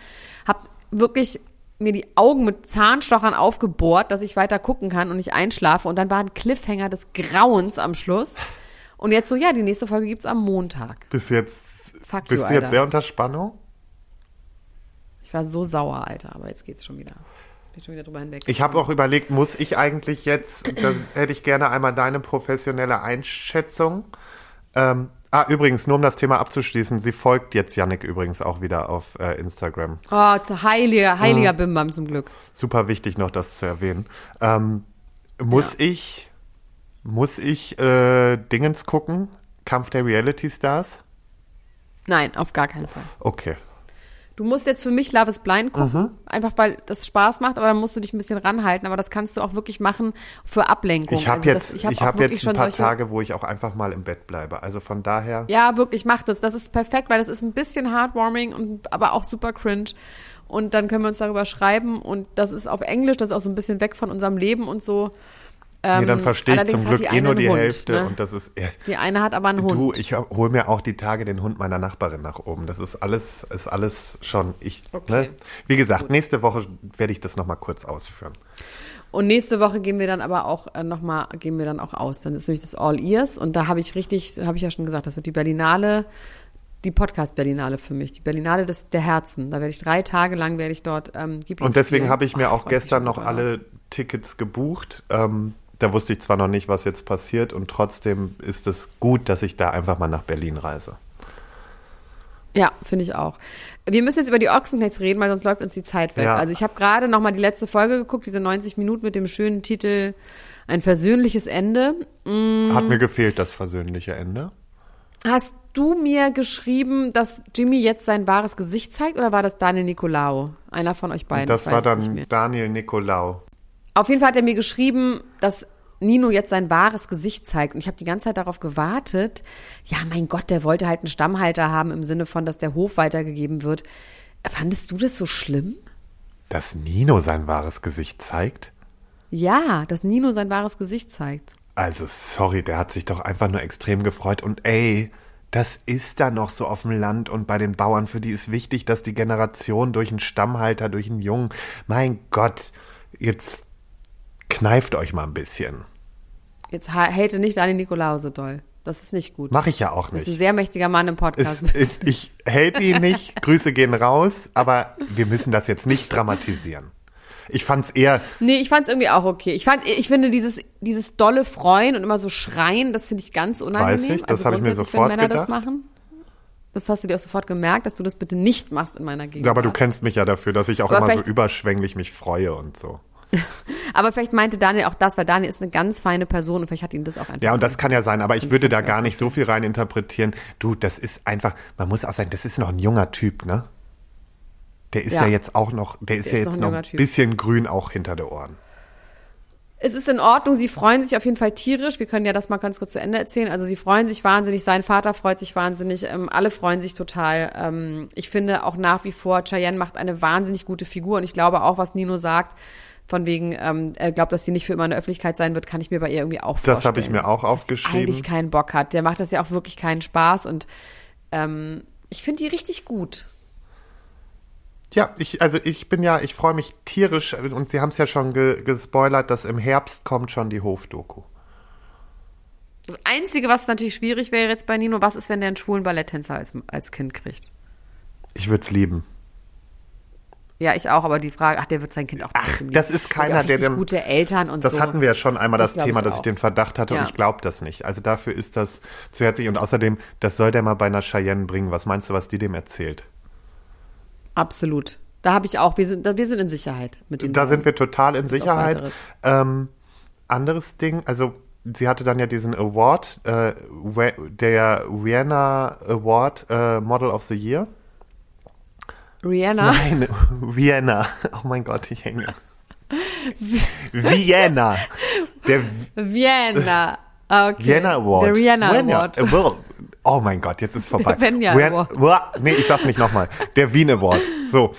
Hab wirklich mir die Augen mit Zahnstochern aufgebohrt, dass ich weiter gucken kann und nicht einschlafe. Und dann war ein Cliffhanger des Grauens am Schluss. Und jetzt so, ja, die nächste Folge gibt's am Montag. Bis jetzt, Fuck bist you, du jetzt Alter. sehr unter Spannung? Ich war so sauer, Alter, aber jetzt geht's schon wieder. Bin schon wieder drüber hinweg. Ich habe auch überlegt, muss ich eigentlich jetzt, da hätte ich gerne einmal deine professionelle Einschätzung. Ähm, ah, übrigens, nur um das Thema abzuschließen, sie folgt jetzt Yannick übrigens auch wieder auf äh, Instagram. Oh, zu heiliger, Mhm. heiliger Bimbam zum Glück. Super wichtig noch, das zu erwähnen. Ähm, muss ich, muss ich äh, Dingens gucken? Kampf der Reality Stars? Nein, auf gar keinen Fall. Okay. Du musst jetzt für mich Love is Blind gucken, Mhm. einfach weil das Spaß macht, aber dann musst du dich ein bisschen ranhalten. Aber das kannst du auch wirklich machen für Ablenkung. Ich habe Also jetzt, das- ich hab hab auch wirklich jetzt ein schon paar solche- Tage, wo ich auch einfach mal im Bett bleibe. Also von daher. Ja, wirklich, mach das. Das ist perfekt, weil das ist ein bisschen heartwarming und aber auch super cringe. Und dann können wir uns darüber schreiben und das ist auf Englisch, das ist auch so ein bisschen weg von unserem Leben und so. Nee, dann Ähm, verstehe ich zum Glück eh nur die Hund, Hälfte ne? und das ist. Ja, Die eine hat aber einen Hund. Du, ich hole mir auch die Tage den Hund meiner Nachbarin nach oben. Das ist alles, ist alles schon ich. Okay. Ne? Wie gesagt, nächste Woche werde ich das nochmal kurz ausführen. Und nächste Woche gehen wir dann aber auch äh, nochmal, gehen wir dann auch aus. Dann ist nämlich das All Ears und da habe ich richtig, habe ich ja schon gesagt, das wird die Berlinale, die Podcast-Berlinale für mich, die Berlinale des, der Herzen. Da werde ich drei Tage lang, werde ich dort ähm, Ghibli Und deswegen habe ich mir Oh, auch gestern noch alle Tickets gebucht. Ähm, da wusste ich zwar noch nicht, was jetzt passiert und trotzdem ist es gut, dass ich da einfach mal nach Berlin reise. Ja, finde ich auch. Wir müssen jetzt über die Ochsenknechts reden, weil sonst läuft uns die Zeit weg. Ja. Also ich habe gerade noch mal die letzte Folge geguckt, diese 90 Minuten mit dem schönen Titel Ein versöhnliches Ende. Hat mir gefehlt, das versöhnliche Ende. Hast du mir geschrieben, dass Jimmy jetzt sein wahres Gesicht zeigt oder war das Daniel Nicolaou? Einer von euch beiden. das war dann. Daniel Nicolau. Auf jeden Fall hat er mir geschrieben, dass Nino jetzt sein wahres Gesicht zeigt. Und ich habe die ganze Zeit darauf gewartet. Ja, mein Gott, der wollte halt einen Stammhalter haben im Sinne von, dass der Hof weitergegeben wird. Fandest du das so schlimm? Dass Nino sein wahres Gesicht zeigt? Ja, dass Nino sein wahres Gesicht zeigt. Also, sorry, der hat sich doch einfach nur extrem gefreut. Und ey, das ist da noch so auf dem Land und bei den Bauern, für die ist wichtig, dass die Generation durch einen Stammhalter, durch einen Jungen, mein Gott, jetzt kneift euch mal ein bisschen. Jetzt ha- hate nicht Daniel Nicolaou so doll. Das ist nicht gut. Mache ich ja auch Das ist ein nicht. sehr mächtiger Mann im Podcast. Ist, ist, ich hate ihn nicht, Grüße gehen raus, aber wir müssen das jetzt nicht dramatisieren. Ich fand's eher, Nee, ich fand es irgendwie auch okay. Ich fand, ich finde dieses, dieses dolle Freuen und immer so schreien, das finde ich ganz unangenehm. Weiß ich, das also habe ich mir sofort wenn Männer das gedacht. machen. Das hast du dir auch sofort gemerkt, dass du das bitte nicht machst in meiner Gegenwart. ja, aber du kennst mich ja dafür, dass ich auch Aber immer so überschwänglich mich freue und so. Aber vielleicht meinte Daniel auch das, weil Daniel ist eine ganz feine Person und vielleicht hat ihn das auch einfach. Ja, und das kann ja sein, aber ich würde da gar nicht so viel rein interpretieren. Du, das ist einfach, man muss auch sagen, das ist noch ein junger Typ, ne? Der ist ja, Ja. jetzt auch noch, der ist Der ja ist noch jetzt ein noch ein bisschen grün auch hinter der Ohren. Es ist in Ordnung, sie freuen sich auf jeden Fall tierisch. Wir können ja das mal ganz kurz zu Ende erzählen. Also sie freuen sich wahnsinnig, sein Vater freut sich wahnsinnig, ähm, alle freuen sich total. Ähm, ich finde auch nach wie vor, Cheyenne macht eine wahnsinnig gute Figur und ich glaube auch, was Nino sagt, von wegen, ähm, er glaubt, dass sie nicht für immer in der Öffentlichkeit sein wird, kann ich mir bei ihr irgendwie auch vorstellen. Das habe ich mir auch Dass aufgeschrieben. eigentlich keinen Bock hat. Der macht das ja auch wirklich keinen Spaß und ähm, ich finde die richtig gut. Ja, ich, also ich bin ja, ich freue mich tierisch und Sie haben es ja schon ge gespoilert, dass im Herbst kommt schon die Hofdoku. Das Einzige, was natürlich schwierig wäre jetzt bei Nino, was ist, wenn der einen schwulen Balletttänzer als, als Kind kriegt? Ich würde es lieben. Ja, ich auch, aber die Frage, ach, der wird sein Kind auch Ach, das ist keiner, der dem- gute Eltern und Das so. hatten wir ja schon einmal das, Das Thema, ich dass ich auch. den Verdacht hatte Ja. und ich glaube das nicht. Also dafür ist das zu herzlich und außerdem, das soll der mal bei einer Cheyenne bringen. Was meinst du, was die dem erzählt? Absolut. Da habe ich auch, wir sind, wir sind in Sicherheit mit den Da sind wir total in Sicherheit. Weiteres. Ähm, anderes Ding, also sie hatte dann ja diesen Award, äh, der Vienna Award äh, Model of the Year. Rihanna. Nein, Vienna. Oh mein Gott, ich hänge. Vienna. Der Vienna. Ah, Okay. Vienna Award. Der Rihanna Vienna Award. Award. Oh mein Gott, jetzt ist vorbei. Der Venya Award. Nee, ich sag's nicht nochmal. Der Wien Award. So,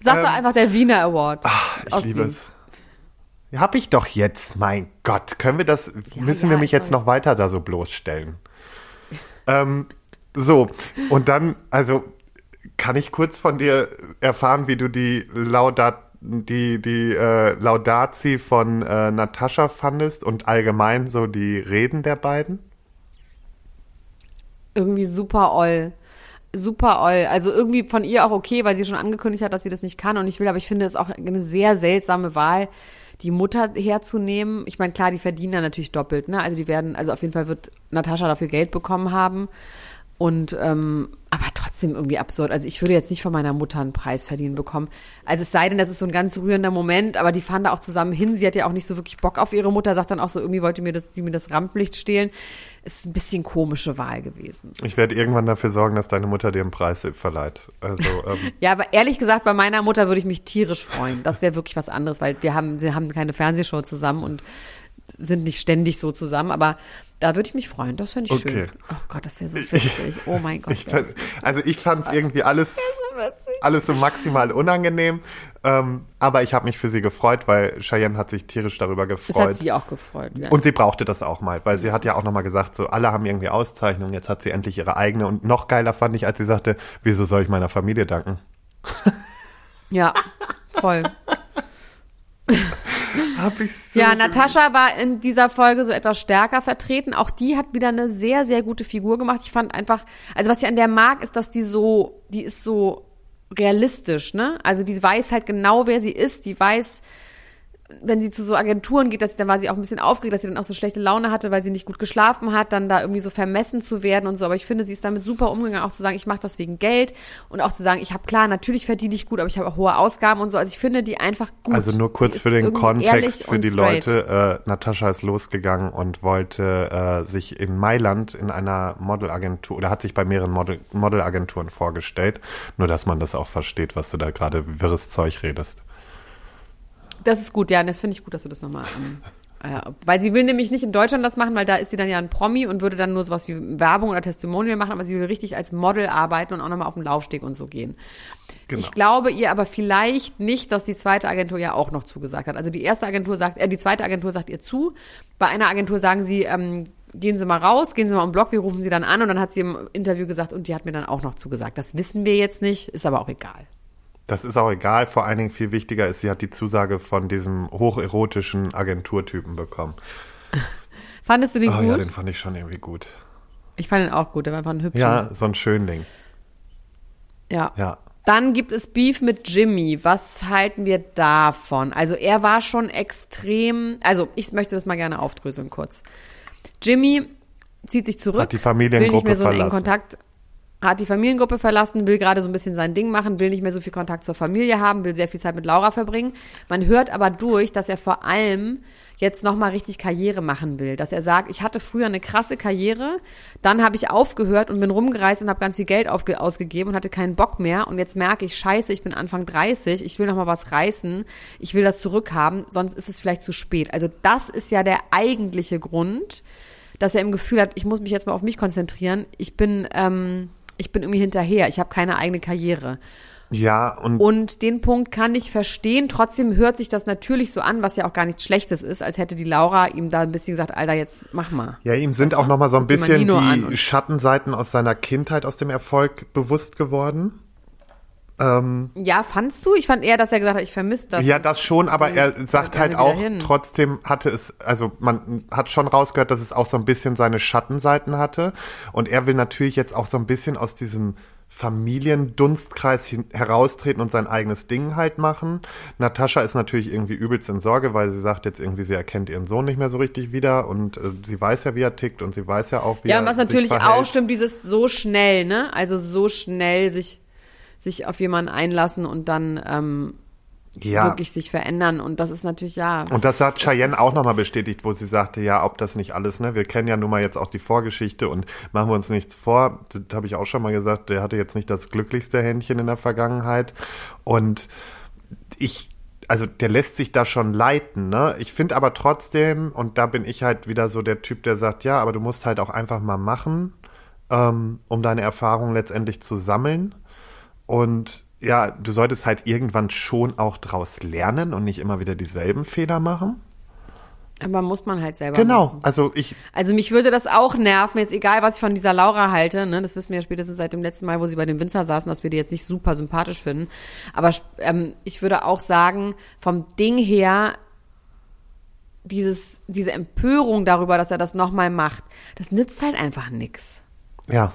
Sag doch einfach der Wiener Award. ähm, ich liebe Wien. es. Hab ich doch jetzt, mein Gott. Können wir das, müssen ja, wir mich jetzt noch weiter da so bloßstellen? ähm, so, und dann, also, kann ich kurz von dir erfahren, wie du die Laudat, die, die äh, Laudati von äh, Natascha fandest und allgemein so die Reden der beiden? Irgendwie super oll. Super oll. Also irgendwie von ihr auch okay, weil sie schon angekündigt hat, dass sie das nicht kann und ich will, aber ich finde es auch eine sehr seltsame Wahl, die Mutter herzunehmen. Ich meine, klar, die verdienen ja natürlich doppelt, ne? Also die werden, also auf jeden Fall wird Natascha dafür Geld bekommen haben. Und ähm, aber trotzdem irgendwie absurd. Also ich würde jetzt nicht von meiner Mutter einen Preis verdienen bekommen. Also es sei denn, das ist so ein ganz rührender Moment, aber die fahren da auch zusammen hin. Sie hat ja auch nicht so wirklich Bock auf ihre Mutter, sagt dann auch so, irgendwie wollte mir das, die mir das Rampenlicht stehlen. Ist ein bisschen komische Wahl gewesen. Ich werde irgendwann dafür sorgen, dass deine Mutter dir einen Preis verleiht. Also, ähm, Ja, aber ehrlich gesagt, bei meiner Mutter würde ich mich tierisch freuen. Das wäre wirklich was anderes, weil wir haben, sie haben keine Fernsehshow zusammen und sind nicht ständig so zusammen, aber da würde ich mich freuen. Das fände ich Okay. schön. Oh Gott, das wäre so witzig. Oh mein Gott. ich, fand- also ich fand es irgendwie alles, so alles so maximal unangenehm. Ähm, aber ich habe mich für sie gefreut, weil Cheyenne hat sich tierisch darüber Das hat gefreut. sie auch gefreut. Ja. Und sie brauchte das auch mal, weil sie hat ja auch nochmal gesagt, so alle haben irgendwie Auszeichnungen, jetzt hat sie endlich ihre eigene. Und noch geiler fand ich, als sie sagte, wieso soll ich meiner Familie danken? ja, voll. Hab ich so Ja, Natascha war in dieser Folge so etwas stärker vertreten. Auch die hat wieder eine sehr, sehr gute Figur gemacht. Ich fand einfach, also was ich an der mag, ist, dass die so, die ist so realistisch, ne? Also die weiß halt genau, wer sie ist. Die weiß, wenn sie zu so Agenturen geht, dass sie dann war sie auch ein bisschen aufgeregt, dass sie dann auch so schlechte Laune hatte, weil sie nicht gut geschlafen hat, dann da irgendwie so vermessen zu werden und so. Aber ich finde, sie ist damit super umgegangen, auch zu sagen, ich mache das wegen Geld und auch zu sagen, ich habe klar, natürlich verdiene ich gut, aber ich habe auch hohe Ausgaben und so. Also ich finde die einfach gut. Also nur kurz Die für den Kontext für die straight. Leute. Äh, Natascha ist losgegangen und wollte äh, sich in Mailand in einer Modelagentur oder hat sich bei mehreren Model, Modelagenturen vorgestellt. Nur, dass man das auch versteht, was du da gerade wirres Zeug redest. Das ist gut, ja, und das finde ich gut, dass du das nochmal. Ähm, äh, weil sie will nämlich nicht in Deutschland das machen, weil da ist sie dann ja ein Promi und würde dann nur sowas wie Werbung oder Testimonial machen, aber sie will richtig als Model arbeiten und auch nochmal auf den Laufsteg und so gehen. Genau. Ich glaube ihr aber vielleicht nicht, dass die zweite Agentur ja auch noch zugesagt hat. Also die erste Agentur sagt, äh, die zweite Agentur sagt ihr zu. Bei einer Agentur sagen sie, ähm, gehen Sie mal raus, gehen Sie mal im Blog, wir rufen Sie dann an und dann hat sie im Interview gesagt und die hat mir dann auch noch zugesagt. Das wissen wir jetzt nicht, ist aber auch egal. Das ist auch egal. Vor allen Dingen viel wichtiger ist, sie hat die Zusage von diesem hocherotischen Agenturtypen bekommen. Fandest du den Oh gut? ja, den fand ich schon irgendwie gut. ich fand ihn auch gut, der war einfach ein hübscher. Ja, so ein Schönling. ja. Ja. Dann gibt es Beef mit Jimmy. Was halten wir davon? Also er war schon extrem, also ich möchte das mal gerne aufdröseln kurz. Jimmy zieht sich zurück, Hat die Familiengruppe will nicht mehr so verlassen. Kontakt, hat die Familiengruppe verlassen, will gerade so ein bisschen sein Ding machen, will nicht mehr so viel Kontakt zur Familie haben, will sehr viel Zeit mit Laura verbringen. Man hört aber durch, dass er vor allem jetzt nochmal richtig Karriere machen will. Dass er sagt, ich hatte früher eine krasse Karriere, dann habe ich aufgehört und bin rumgereist und habe ganz viel Geld ausgegeben und hatte keinen Bock mehr. Und jetzt merke ich, scheiße, ich bin Anfang 30, ich will nochmal was reißen, ich will das zurückhaben, sonst ist es vielleicht zu spät. Also das ist ja der eigentliche Grund, dass er im Gefühl hat, ich muss mich jetzt mal auf mich konzentrieren. Ich bin, ähm, ich bin irgendwie hinterher. Ich habe keine eigene Karriere. Ja, und Und den Punkt kann ich verstehen. Trotzdem hört sich das natürlich so an, was ja auch gar nichts Schlechtes ist, als hätte die Laura ihm da ein bisschen gesagt, Alter, jetzt mach mal. Ja, ihm sind Weißt auch du? noch mal so ein bisschen die Schattenseiten aus seiner Kindheit, aus dem Erfolg bewusst geworden. Ja, fandst du? Ich fand eher, dass er gesagt hat, ich vermisse das. ja, das schon, aber er sagt halt auch, trotzdem hatte es, also man hat schon rausgehört, dass es auch so ein bisschen seine Schattenseiten hatte. Und er will natürlich jetzt auch so ein bisschen aus diesem Familiendunstkreis heraustreten und sein eigenes Ding halt machen. Natascha ist natürlich irgendwie übelst in Sorge, weil sie sagt jetzt irgendwie, sie erkennt ihren Sohn nicht mehr so richtig wieder und äh, sie weiß ja, wie er tickt und sie weiß ja auch, wie Ja, er und was natürlich auch stimmt, dieses so schnell, ne? Also so schnell sich, sich auf jemanden einlassen und dann ähm, ja. wirklich sich verändern. Und das ist natürlich, ja. Und das hat Cheyenne auch nochmal bestätigt, wo sie sagte, ja, ob das nicht alles, ne? Wir kennen ja nun mal jetzt auch die Vorgeschichte und machen wir uns nichts vor. Das habe ich auch schon mal gesagt, der hatte jetzt nicht das glücklichste Händchen in der Vergangenheit. Und ich, also der lässt sich da schon leiten, ne? Ich finde aber trotzdem, und da bin ich halt wieder so der Typ, der sagt, ja, aber du musst halt auch einfach mal machen, ähm, um deine Erfahrungen letztendlich zu sammeln. Und ja, du solltest halt irgendwann schon auch draus lernen und nicht immer wieder dieselben Fehler machen. Aber muss man halt selber Genau, machen. also ich, Also mich würde das auch nerven, jetzt egal, was ich von dieser Laura halte, ne, das wissen wir ja spätestens seit dem letzten Mal, wo sie bei dem Winzer saßen, dass wir die jetzt nicht super sympathisch finden. Aber ähm, ich würde auch sagen, vom Ding her, dieses, diese Empörung darüber, dass er das nochmal macht, das nützt halt einfach nix. ja.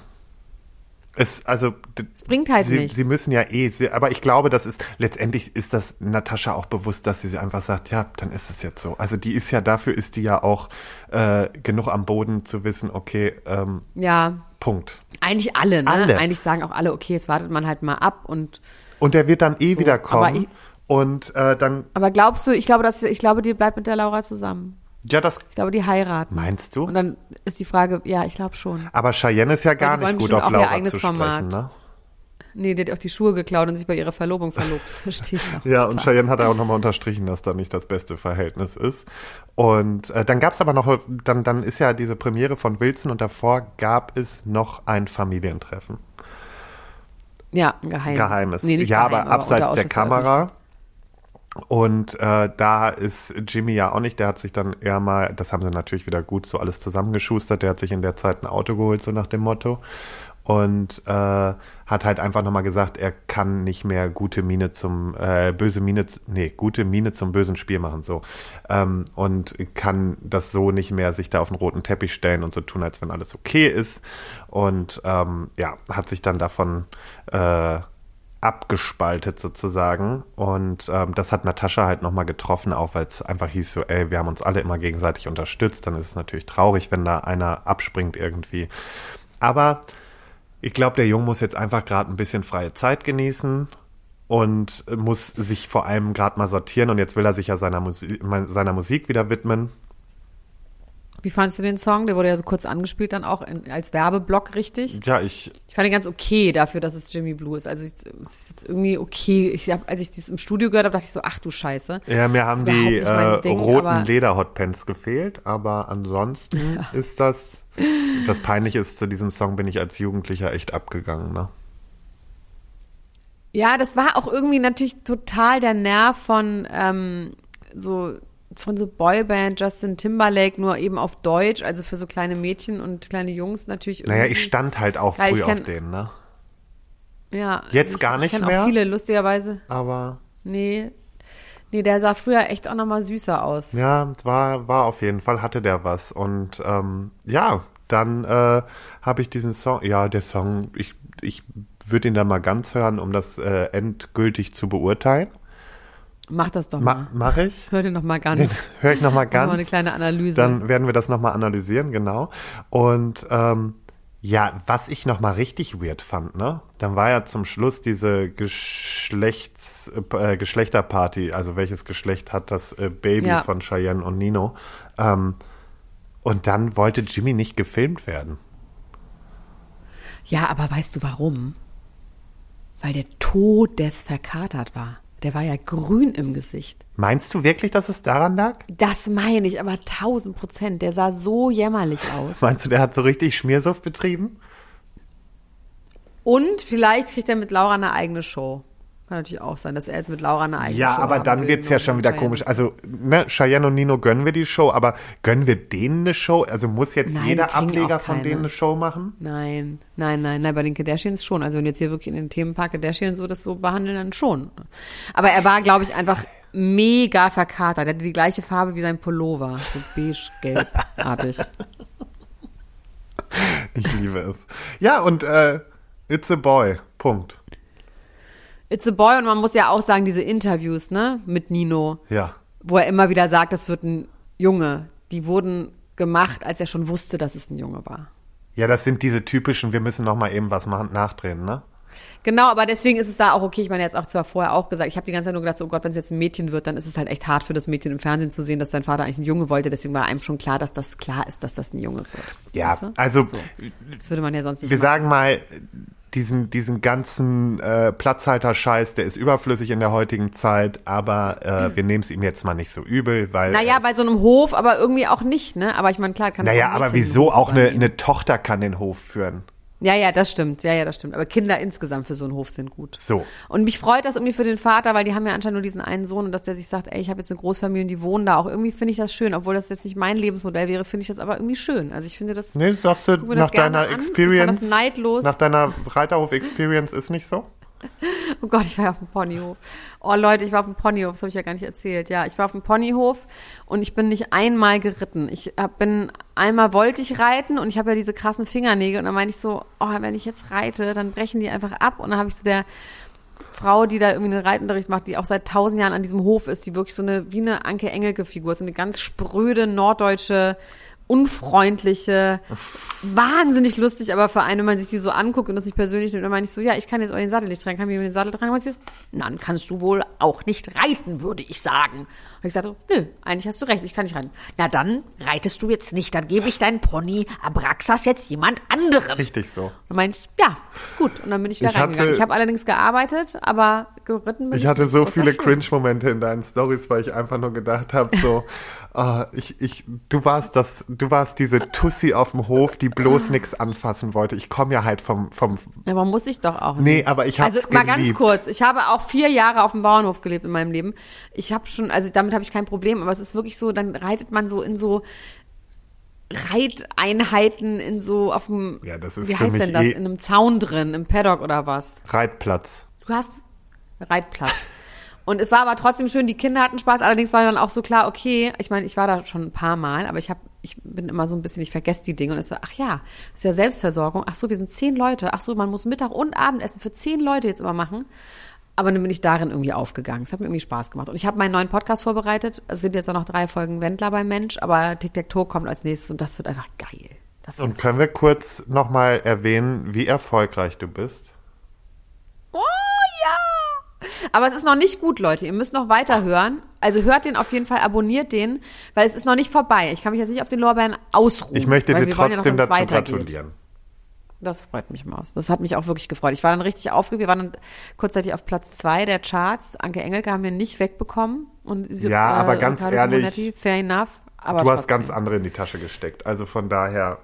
Es, also, Es bringt halt sie, nichts. sie müssen ja eh, sie, aber ich glaube, das ist, letztendlich ist das Natascha auch bewusst, dass sie einfach sagt, ja, dann ist es jetzt so. Also die ist ja, dafür ist die ja auch äh, genug am Boden zu wissen, okay, ähm, Ja, Punkt. eigentlich alle, ne? Alle. Eigentlich sagen auch alle, okay, jetzt wartet man halt mal ab und Und der wird dann eh wieder kommen. ich- und äh, dann, aber glaubst du, ich glaube, dass ich glaube, die bleibt mit der Laura zusammen. Ja, das Ich glaube, die heiraten. meinst du? Und dann ist die Frage, ja, ich glaube schon. Aber Cheyenne ist ja gar nicht gut auf Laura eigenes zu sprechen, Format. ne? Nee, die hat auch die Schuhe geklaut und sich bei ihrer Verlobung verlobt. Verstehe ich auch. Ja, und. Cheyenne hat auch nochmal unterstrichen, dass da nicht das beste Verhältnis ist. Und äh, dann gab es aber noch, dann, dann ist ja diese Premiere von Wilson und davor gab es noch ein Familientreffen. Ja, ein Geheimnis. Geheimes. Nee, ja, geheim, aber abseits unter der Kamera. Und äh, da ist Jimmy ja auch nicht, der hat sich dann eher mal, das haben sie natürlich wieder gut so alles zusammengeschustert, der hat sich in der Zeit ein Auto geholt, so nach dem Motto. Und äh, hat halt einfach nochmal gesagt, er kann nicht mehr gute Miene zum, äh, böse Miene, z- nee, gute Miene zum bösen Spiel machen, so. Ähm, und kann das so nicht mehr sich da auf den roten Teppich stellen und so tun, als wenn alles okay ist. Und ähm, ja, hat sich dann davon äh, abgespaltet sozusagen. Und ähm, das hat Natascha halt nochmal getroffen, auch weil es einfach hieß so, ey, wir haben uns alle immer gegenseitig unterstützt. Dann ist es natürlich traurig, wenn da einer abspringt irgendwie. Aber ich glaube, der Junge muss jetzt einfach gerade ein bisschen freie Zeit genießen und muss sich vor allem gerade mal sortieren. Und jetzt will er sich ja seiner, Musi seiner Musik wieder widmen. Wie fandest du den Song? Der wurde ja so kurz angespielt dann auch in, als Werbeblock, richtig? Ja, ich. Ich fand ihn ganz okay dafür, dass es Jimmy Blue ist. Also es ist jetzt irgendwie okay. Ich hab, als ich das im Studio gehört habe, dachte ich so, ach du Scheiße. Ja, mir haben die äh, Ding, roten Leder-Hotpants gefehlt, aber ansonsten ist das. Das Peinliche ist, zu diesem Song bin ich als Jugendlicher echt abgegangen, ne? Ja, das war auch irgendwie natürlich total der Nerv von ähm, so von so Boyband Justin Timberlake, nur eben auf Deutsch, also für so kleine Mädchen und kleine Jungs natürlich. Naja, ich stand halt auch ich früh auf kenn- den, ne? ja, Jetzt ich, gar ich nicht kenn mehr? Auch viele, lustigerweise. Aber Nee. Nee, der sah früher echt auch nochmal süßer aus. ja, war, war auf jeden Fall, hatte der was. Und ähm, ja, dann äh, habe ich diesen Song, ja, der Song, ich, ich würde ihn dann mal ganz hören, um das äh, endgültig zu beurteilen. Mach das doch Ma mal. Mache ich. Hör dir noch mal ganz. Höre ich nochmal Mach mal ganz. eine kleine Analyse. Dann werden wir das nochmal analysieren, genau. Und ähm, ja, was ich nochmal richtig weird fand, ne? Dann war ja zum Schluss diese Geschlechts, äh, Geschlechterparty, also welches Geschlecht hat das äh, Baby Ja. von Cheyenne und Nino. Ähm, und dann wollte Jimmy nicht gefilmt werden. ja, aber weißt du warum? Weil der todesverkatert war. Der war ja grün im Gesicht. Meinst du wirklich, dass es daran lag? Das meine ich, aber tausend Prozent. Der sah so jämmerlich aus. Meinst du, der hat so richtig Schmiersuff betrieben? Und vielleicht kriegt er mit Laura eine eigene Show. Kann natürlich auch sein, dass er jetzt mit Laura eine eigene Ja, Show aber dann wird's nur ja schon wieder Cheyenne komisch. Also, ne, Cheyenne und Nino gönnen wir die Show, aber gönnen wir denen eine Show? Also muss jetzt Nein, jeder Ableger von denen eine Show machen? Nein, nein, nein, nein, bei den Kardashians schon. Also wenn jetzt hier wirklich in den Themenpark Kardashian so das so behandeln, dann schon. Aber er war, glaube ich, einfach mega verkatert. Er hatte die gleiche Farbe wie sein Pullover. So beige-gelbartig. Ich liebe es. Ja, und äh, It's a Boy. Punkt. It's a boy und man muss ja auch sagen, diese Interviews, ne, mit Nino, Ja. wo er immer wieder sagt, das wird ein Junge, die wurden gemacht, als er schon wusste, dass es ein Junge war. Ja, das sind diese typischen, wir müssen noch mal eben was machen, nachdrehen, ne? Genau, aber deswegen ist es da auch okay. Ich meine, jetzt auch zwar vorher auch gesagt, ich habe die ganze Zeit nur gedacht, so, oh Gott, wenn es jetzt ein Mädchen wird, dann ist es halt echt hart für das Mädchen im Fernsehen zu sehen, dass sein Vater eigentlich einen Junge wollte. Deswegen war einem schon klar, dass das klar ist, dass das ein Junge wird. Ja, Weißt du? also So. Das würde man ja sonst nicht wir machen. sagen mal, diesen, diesen ganzen äh, Platzhalter-Scheiß, der ist überflüssig in der heutigen Zeit, aber äh, wir nehmen es ihm jetzt mal nicht so übel, weil. Naja, bei so einem Hof, aber irgendwie auch nicht, ne? Aber ich meine, klar, kann Naja, aber wieso auch eine, eine Tochter kann den Hof führen? Ja, ja, das stimmt. Ja, ja, das stimmt. Aber Kinder insgesamt für so einen Hof sind gut. So. Und mich freut das irgendwie für den Vater, weil die haben ja anscheinend nur diesen einen Sohn und dass der sich sagt, ey, ich habe jetzt eine Großfamilie und die wohnen da. Auch irgendwie finde ich das schön. Obwohl das jetzt nicht mein Lebensmodell wäre, finde ich das aber irgendwie schön. Also ich finde das, Nee, sagst du nach deiner an, Experience. das neidlos. Nach deiner Reiterhof-Experience ist nicht so? Oh Gott, ich war ja auf dem Ponyhof. Oh Leute, ich war auf dem Ponyhof, das habe ich ja gar nicht erzählt. Ja, ich war auf dem Ponyhof und ich bin nicht einmal geritten. Ich bin einmal wollte ich reiten und ich habe ja diese krassen Fingernägel und dann meinte ich so, oh, wenn ich jetzt reite, dann brechen die einfach ab und dann habe ich so der Frau, die da irgendwie einen Reitunterricht macht, die auch seit tausend Jahren an diesem Hof ist, die wirklich so eine, wie eine Anke Engelke-Figur ist, so eine ganz spröde, norddeutsche, unfreundliche, wahnsinnig lustig, aber für einen, wenn man sich die so anguckt und das nicht persönlich nimmt, dann meine ich so, ja, ich kann jetzt auch den Sattel nicht tragen, kann mir den Sattel tragen? Dann kannst du wohl auch nicht reiten, würde ich sagen. Und ich sagte, nö, eigentlich hast du recht, ich kann nicht reiten. Na dann reitest du jetzt nicht, dann gebe ich deinen Pony Abraxas jetzt jemand anderem. Richtig so. Dann meinte ich, ja, gut. Und dann bin ich wieder Ich reingegangen. hatte- Ich habe allerdings gearbeitet, aber geritten bin ich Ich hatte so viele. Cringe-Momente in deinen Stories, weil ich einfach nur gedacht habe, so, ah, ich, ich, du warst das, du warst diese Tussi auf dem Hof, die bloß nichts anfassen wollte. Ich komme ja halt vom, vom, Ja, aber muss ich doch auch nicht. Nee, aber ich hab's Also mal ganz kurz, ich habe auch vier Jahre auf dem Bauernhof gelebt in meinem Leben. Ich habe schon, also damit habe ich kein Problem, aber es ist wirklich so, dann reitet man so in so Reiteinheiten in so auf dem, Ja, das ist wie heißt denn das, eh- in einem Zaun drin, im Paddock oder was? Reitplatz. Du hast Reitplatz. Und es war aber trotzdem schön, die Kinder hatten Spaß, allerdings war dann auch so klar, okay, ich meine, ich war da schon ein paar Mal, aber ich habe ich bin immer so ein bisschen, ich vergesse die Dinge und es so, ach ja, ist ja Selbstversorgung. Ach so, wir sind zehn Leute. Ach so, man muss Mittag und Abendessen für zehn Leute jetzt immer machen. Aber dann bin ich darin irgendwie aufgegangen. Es hat mir irgendwie Spaß gemacht. Und ich habe meinen neuen Podcast vorbereitet. Es sind jetzt auch noch drei Folgen Wendler beim Mensch, aber Tic-Tac-Toe kommt als nächstes und das wird einfach geil. Wird Und können wir kurz nochmal erwähnen, wie erfolgreich du bist? Oh ja! Aber es ist noch nicht gut, Leute. Ihr müsst noch weiterhören. Also hört den auf jeden Fall, abonniert den, weil es ist noch nicht vorbei. Ich kann mich jetzt nicht auf den Lorbeeren ausruhen. Ich möchte dir wollen ja noch, trotzdem dazu gratulieren. Das freut mich Maus. Das hat mich auch wirklich gefreut. Ich war dann richtig aufgeregt. Wir waren dann kurzzeitig auf Platz zwei der Charts. Anke Engelke haben wir nicht wegbekommen. Und sie- äh, Ja, aber ganz Riccardo ehrlich, Simonetti, fair enough. Aber Du hast trotzdem. ganz andere in die Tasche gesteckt. Also von daher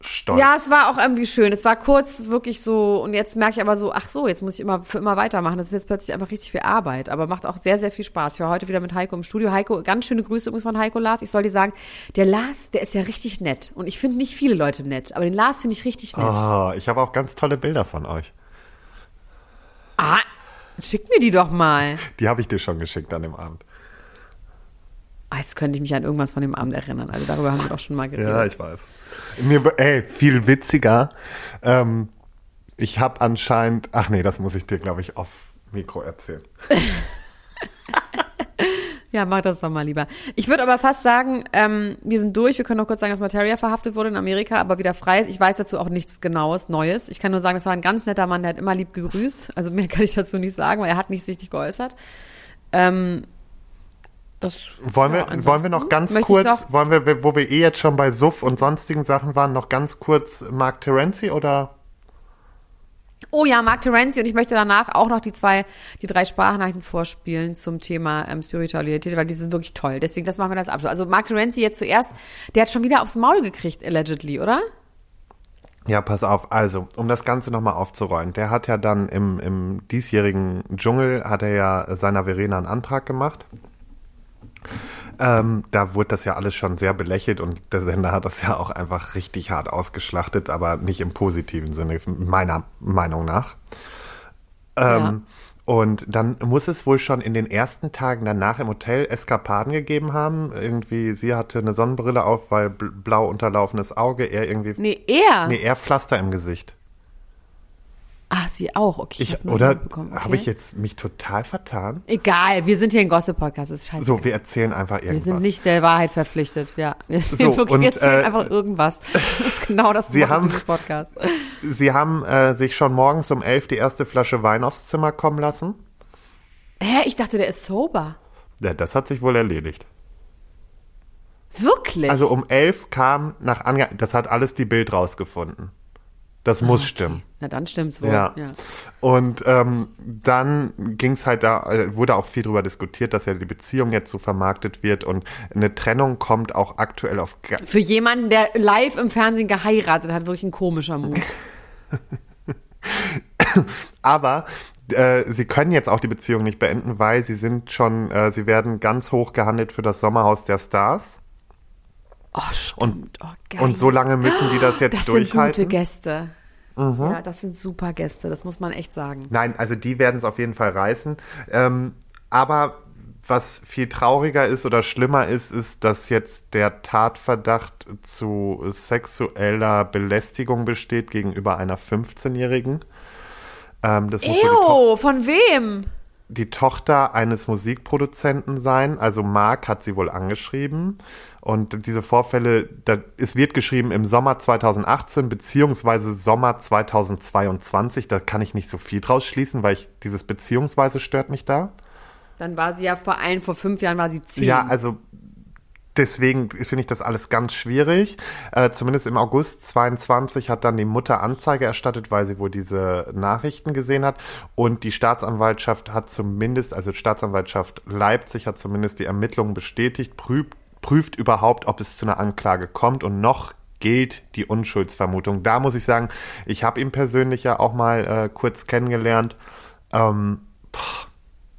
stolz. Ja, es war auch irgendwie schön. Es war kurz wirklich so, und jetzt merke ich aber so, ach so, jetzt muss ich immer für immer weitermachen. Das ist jetzt plötzlich einfach richtig viel Arbeit, aber macht auch sehr, sehr viel Spaß. Ich war heute wieder mit Heiko im Studio. Heiko, ganz schöne Grüße übrigens von Heiko Lars. Ich soll dir sagen, der Lars, der ist ja richtig nett. Und ich finde nicht viele Leute nett, aber den Lars finde ich richtig nett. Ah, ich habe auch ganz tolle Bilder von euch. Ah, schick mir die doch mal. Die habe ich dir schon geschickt an dem Abend. Jetzt könnte ich mich an irgendwas von dem Abend erinnern. Also darüber haben wir doch schon mal geredet. Ja, ich weiß. Mir, ey, viel witziger. Ähm, ich habe anscheinend, ach nee, das muss ich dir, glaube ich, auf Mikro erzählen. Ja, mach das doch mal lieber. Ich würde aber fast sagen, ähm, wir sind durch. Wir können noch kurz sagen, dass Materia verhaftet wurde in Amerika, aber wieder frei ist. Ich weiß dazu auch nichts Genaues, Neues. Ich kann nur sagen, es war ein ganz netter Mann, der hat immer lieb gegrüßt. Also mehr kann ich dazu nicht sagen, weil er hat nicht sich geäußert. Ähm, das, Wollen wir, ja, ansonsten wollen wir noch ganz kurz, noch- wollen wir, wo wir eh jetzt schon bei Suff und sonstigen Sachen waren, noch ganz kurz Mark Terenzi oder? Oh ja, Mark Terenzi und ich möchte danach auch noch die zwei, die drei Sprachnachrichten vorspielen zum Thema ähm, Spiritualität, weil die sind wirklich toll. Deswegen, das machen wir das ab. so. Also Mark Terenzi jetzt zuerst, der hat schon wieder aufs Maul gekriegt, allegedly, oder? Ja, pass auf. Also, um das Ganze nochmal aufzurollen. Der hat ja dann im, im diesjährigen Dschungel, hat er ja seiner Verena einen Antrag gemacht. Ähm, da wurde das ja alles schon sehr belächelt und der Sender hat das ja auch einfach richtig hart ausgeschlachtet, aber nicht im positiven Sinne, meiner Meinung nach. Ähm, Und dann muss es wohl schon in den ersten Tagen danach im Hotel Eskapaden gegeben haben. Irgendwie, sie hatte eine Sonnenbrille auf, weil bl- blau unterlaufenes Auge, er irgendwie. Nee, er. Nee, eher Pflaster im Gesicht. Ah, sie auch, okay. Ich, hab nur oder okay. habe ich jetzt mich total vertan? Egal, wir sind hier ein Gossip-Podcast, ist scheiße. So, wir erzählen einfach irgendwas. wir sind nicht der Wahrheit verpflichtet, ja. Wir, So, wirklich, und, wir erzählen äh, einfach irgendwas. Das ist genau das Sie haben- dieses Podcasts. Sie haben äh, sich schon morgens um elf die erste Flasche Wein aufs Zimmer kommen lassen. Hä, ich dachte, der ist sober. Ja, das hat sich wohl erledigt. Wirklich? Also um elf kam nach Ange das hat alles die Bild rausgefunden. Das muss stimmen. Na, dann stimmt's wohl. Ja. ja. Und ähm, dann ging es halt da, äh, wurde auch viel darüber diskutiert, dass ja die Beziehung jetzt so vermarktet wird und eine Trennung kommt auch aktuell auf Für jemanden, der live im Fernsehen geheiratet hat, wirklich ein komischer Move. Aber äh, sie können jetzt auch die Beziehung nicht beenden, weil sie sind schon, äh, sie werden ganz hoch gehandelt für das Sommerhaus der Stars. Oh, stimmt. oh, geil. Und so lange müssen die das jetzt das sind gute durchhalten. Gäste. Mhm. Ja, das sind super Gäste, das muss man echt sagen. Nein, also die werden es auf jeden Fall reißen. Ähm, aber was viel trauriger ist oder schlimmer ist, ist, dass jetzt der Tatverdacht zu sexueller Belästigung besteht gegenüber einer 15-Jährigen. Ähm, das Ew, von wem? Die Tochter eines Musikproduzenten sein. Also Mark hat sie wohl angeschrieben. Und diese Vorfälle, da, es wird geschrieben im Sommer 2018 beziehungsweise Sommer 2022. Da kann ich nicht so viel draus schließen, weil ich dieses beziehungsweise stört mich da. Dann war sie ja vor allem, vor fünf Jahren war sie zehn. Ja, also deswegen finde ich das alles ganz schwierig. Äh, zumindest im August 22 hat dann die Mutter Anzeige erstattet, weil sie wohl diese Nachrichten gesehen hat. Und die Staatsanwaltschaft hat zumindest, also Staatsanwaltschaft Leipzig hat zumindest die Ermittlungen bestätigt, prüft, prüft überhaupt, ob es zu einer Anklage kommt. Und noch gilt die Unschuldsvermutung. Da muss ich sagen, ich habe ihn persönlich ja auch mal äh, kurz kennengelernt. Ähm, pff,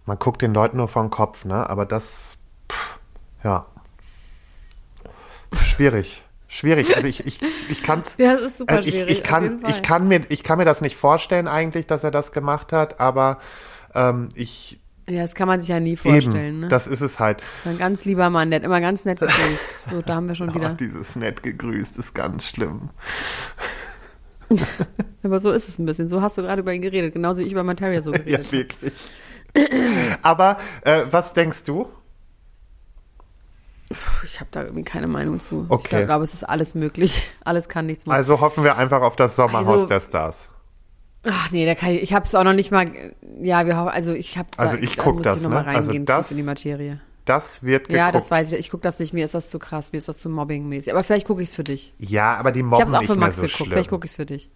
man guckt den Leuten nur vor den Kopf, ne? Aber das, pff, ja. Schwierig. Schwierig. Also ich, ich, ich kann es. Ja, ist super ich, schwierig, ich, auf kann, ich, kann mir, ich kann mir das nicht vorstellen eigentlich, dass er das gemacht hat, aber ähm, ich Ja, das kann man sich ja nie vorstellen. Eben, ne? das ist es halt. Ein ganz lieber Mann, der hat immer ganz nett gegrüßt. So, da haben wir schon Oh, wieder. dieses nett gegrüßt ist ganz schlimm. Aber so ist es ein bisschen. So hast du gerade über ihn geredet. Genauso wie ich über Materia so Ja, geredet habe. wirklich. Aber äh, was denkst du? Ich habe da irgendwie keine Meinung zu. Okay. Ich glaube, es ist alles möglich. Alles kann, nichts muss. Also hoffen wir einfach auf das Sommerhaus Also- der Stars. Ach nee, da kann ich. Ich habe es auch noch nicht mal. Ja, wir hoffen. Also ich habe. Also da, ich da guck muss das, ich ne? Also reingehen, das- in die Materie. Das wird geguckt. Ja, das weiß ich. Ich gucke das nicht. Mir ist das zu krass. Mir ist das zu mobbingmäßig. Aber vielleicht gucke ich es für dich. Ja, aber die Ich mobben habe es auch nicht für mehr Max so geguckt. schlimm. Vielleicht gucke ich es für dich.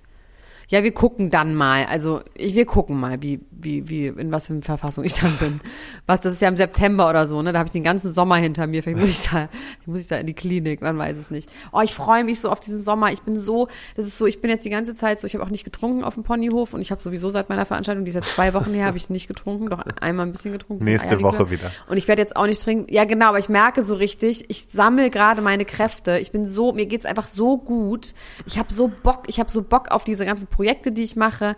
Ja, wir gucken dann mal. Also ich, wir gucken mal, wie, wie, wie, in was für einer Verfassung ich dann bin. Was, das ist ja im September oder so, ne? Da habe ich den ganzen Sommer hinter mir. Vielleicht muss ich da, muss ich da in die Klinik, man weiß es nicht. Oh, ich freue mich so auf diesen Sommer. Ich bin so, das ist so, ich bin jetzt die ganze Zeit so, ich habe auch nicht getrunken auf dem Ponyhof und ich habe sowieso seit meiner Veranstaltung, die ist jetzt zwei Wochen her, habe ich nicht getrunken, doch einmal ein bisschen getrunken. Nächste. Woche wieder. Und ich werde jetzt auch nicht trinken. Ja, genau, aber ich merke so richtig, ich sammle gerade meine Kräfte. Ich bin so, mir geht's einfach so gut. Ich habe so Bock, ich habe so Bock auf diese ganzen Projekte, die ich mache.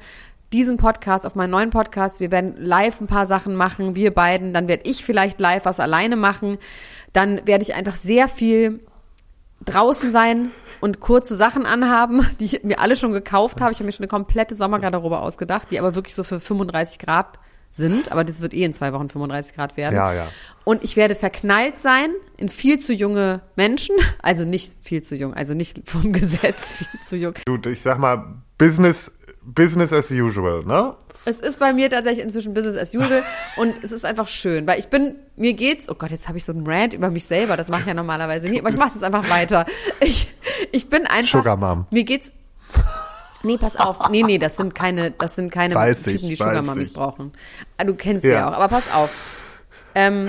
Diesen Podcast, auf meinen neuen Podcast. Wir werden live ein paar Sachen machen, wir beiden. Dann werde ich vielleicht live was alleine machen. Dann werde ich einfach sehr viel draußen sein und kurze Sachen anhaben, die ich mir alle schon gekauft habe. Ich habe mir schon eine komplette Sommergarderobe ausgedacht, die aber wirklich so für 35 Grad sind. Aber das wird eh in zwei Wochen 35 Grad werden. Ja, ja. Und ich werde verknallt sein in viel zu junge Menschen. Also nicht viel zu jung, also nicht vom Gesetz viel zu jung. Du, ich sag mal, Business, Business as usual, ne? Es ist bei mir tatsächlich inzwischen Business as usual und es ist einfach schön, weil ich bin, mir geht's, oh Gott, jetzt habe ich so einen Rant über mich selber, das mache ich ja normalerweise nie, aber ich mache es einfach weiter. Ich, ich bin einfach, Sugar Mom. mir geht's, nee, pass auf, nee, nee, das sind keine, das sind keine Weiß Typen, ich, die Sugar Mummies brauchen. Ah, Du kennst sie Ja. ja auch, aber pass auf. Ähm,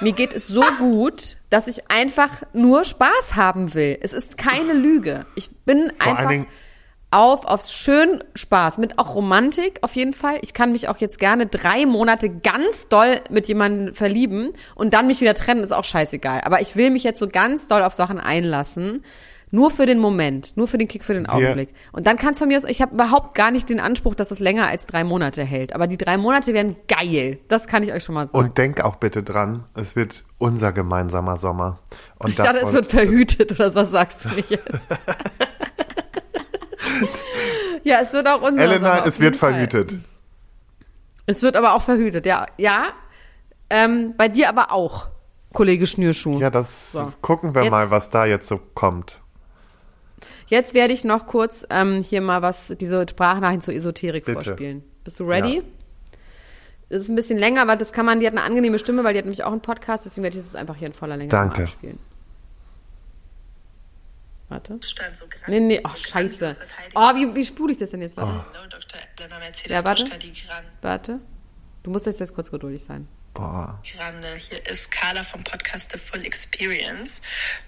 mir geht es so gut, dass ich einfach nur Spaß haben will. Es ist keine Lüge. Ich bin Vor allen einfach Dingen- auf aufs schön Spaß mit auch Romantik auf jeden Fall. Ich kann mich auch jetzt gerne drei Monate ganz doll mit jemandem verlieben und dann mich wieder trennen, ist auch scheißegal. Aber ich will mich jetzt so ganz doll auf Sachen einlassen. Nur für den Moment, nur für den Kick, für den Augenblick. Und dann kannst du von mir aus, ich habe überhaupt gar nicht den Anspruch, dass es länger als drei Monate hält. Aber die drei Monate werden geil. Das kann ich euch schon mal sagen. Und denk auch bitte dran, es wird unser gemeinsamer Sommer. Und ich dachte, es wird verhütet oder was sagst du mir jetzt? ja, es wird auch unser Elena, Sommer, es wird Fall. verhütet. Es wird aber auch verhütet, ja. Ja, ähm, bei dir aber auch, Kollege Schnürschuh. Ja, das So. gucken wir Jetzt- mal, was da jetzt so kommt. Jetzt werde ich noch kurz ähm, hier mal was, diese Sprachnachrichten zur Esoterik Bitte. vorspielen. Bist du ready? Ja. Es ist ein bisschen länger, aber das kann man, die hat eine angenehme Stimme, weil die hat nämlich auch einen Podcast, deswegen werde ich das einfach hier in voller Länge Danke. abspielen. Warte. Stand so gran- Nee, nee, so ach, scheiße. grandios verteidigt. Oh, wie, wie spule ich das denn jetzt Dr. Elena Mercedes Ja, warte. Warte. Du musst jetzt, jetzt kurz geduldig sein. Boah. Grande. Hier ist Carla vom Podcast The Full Experience.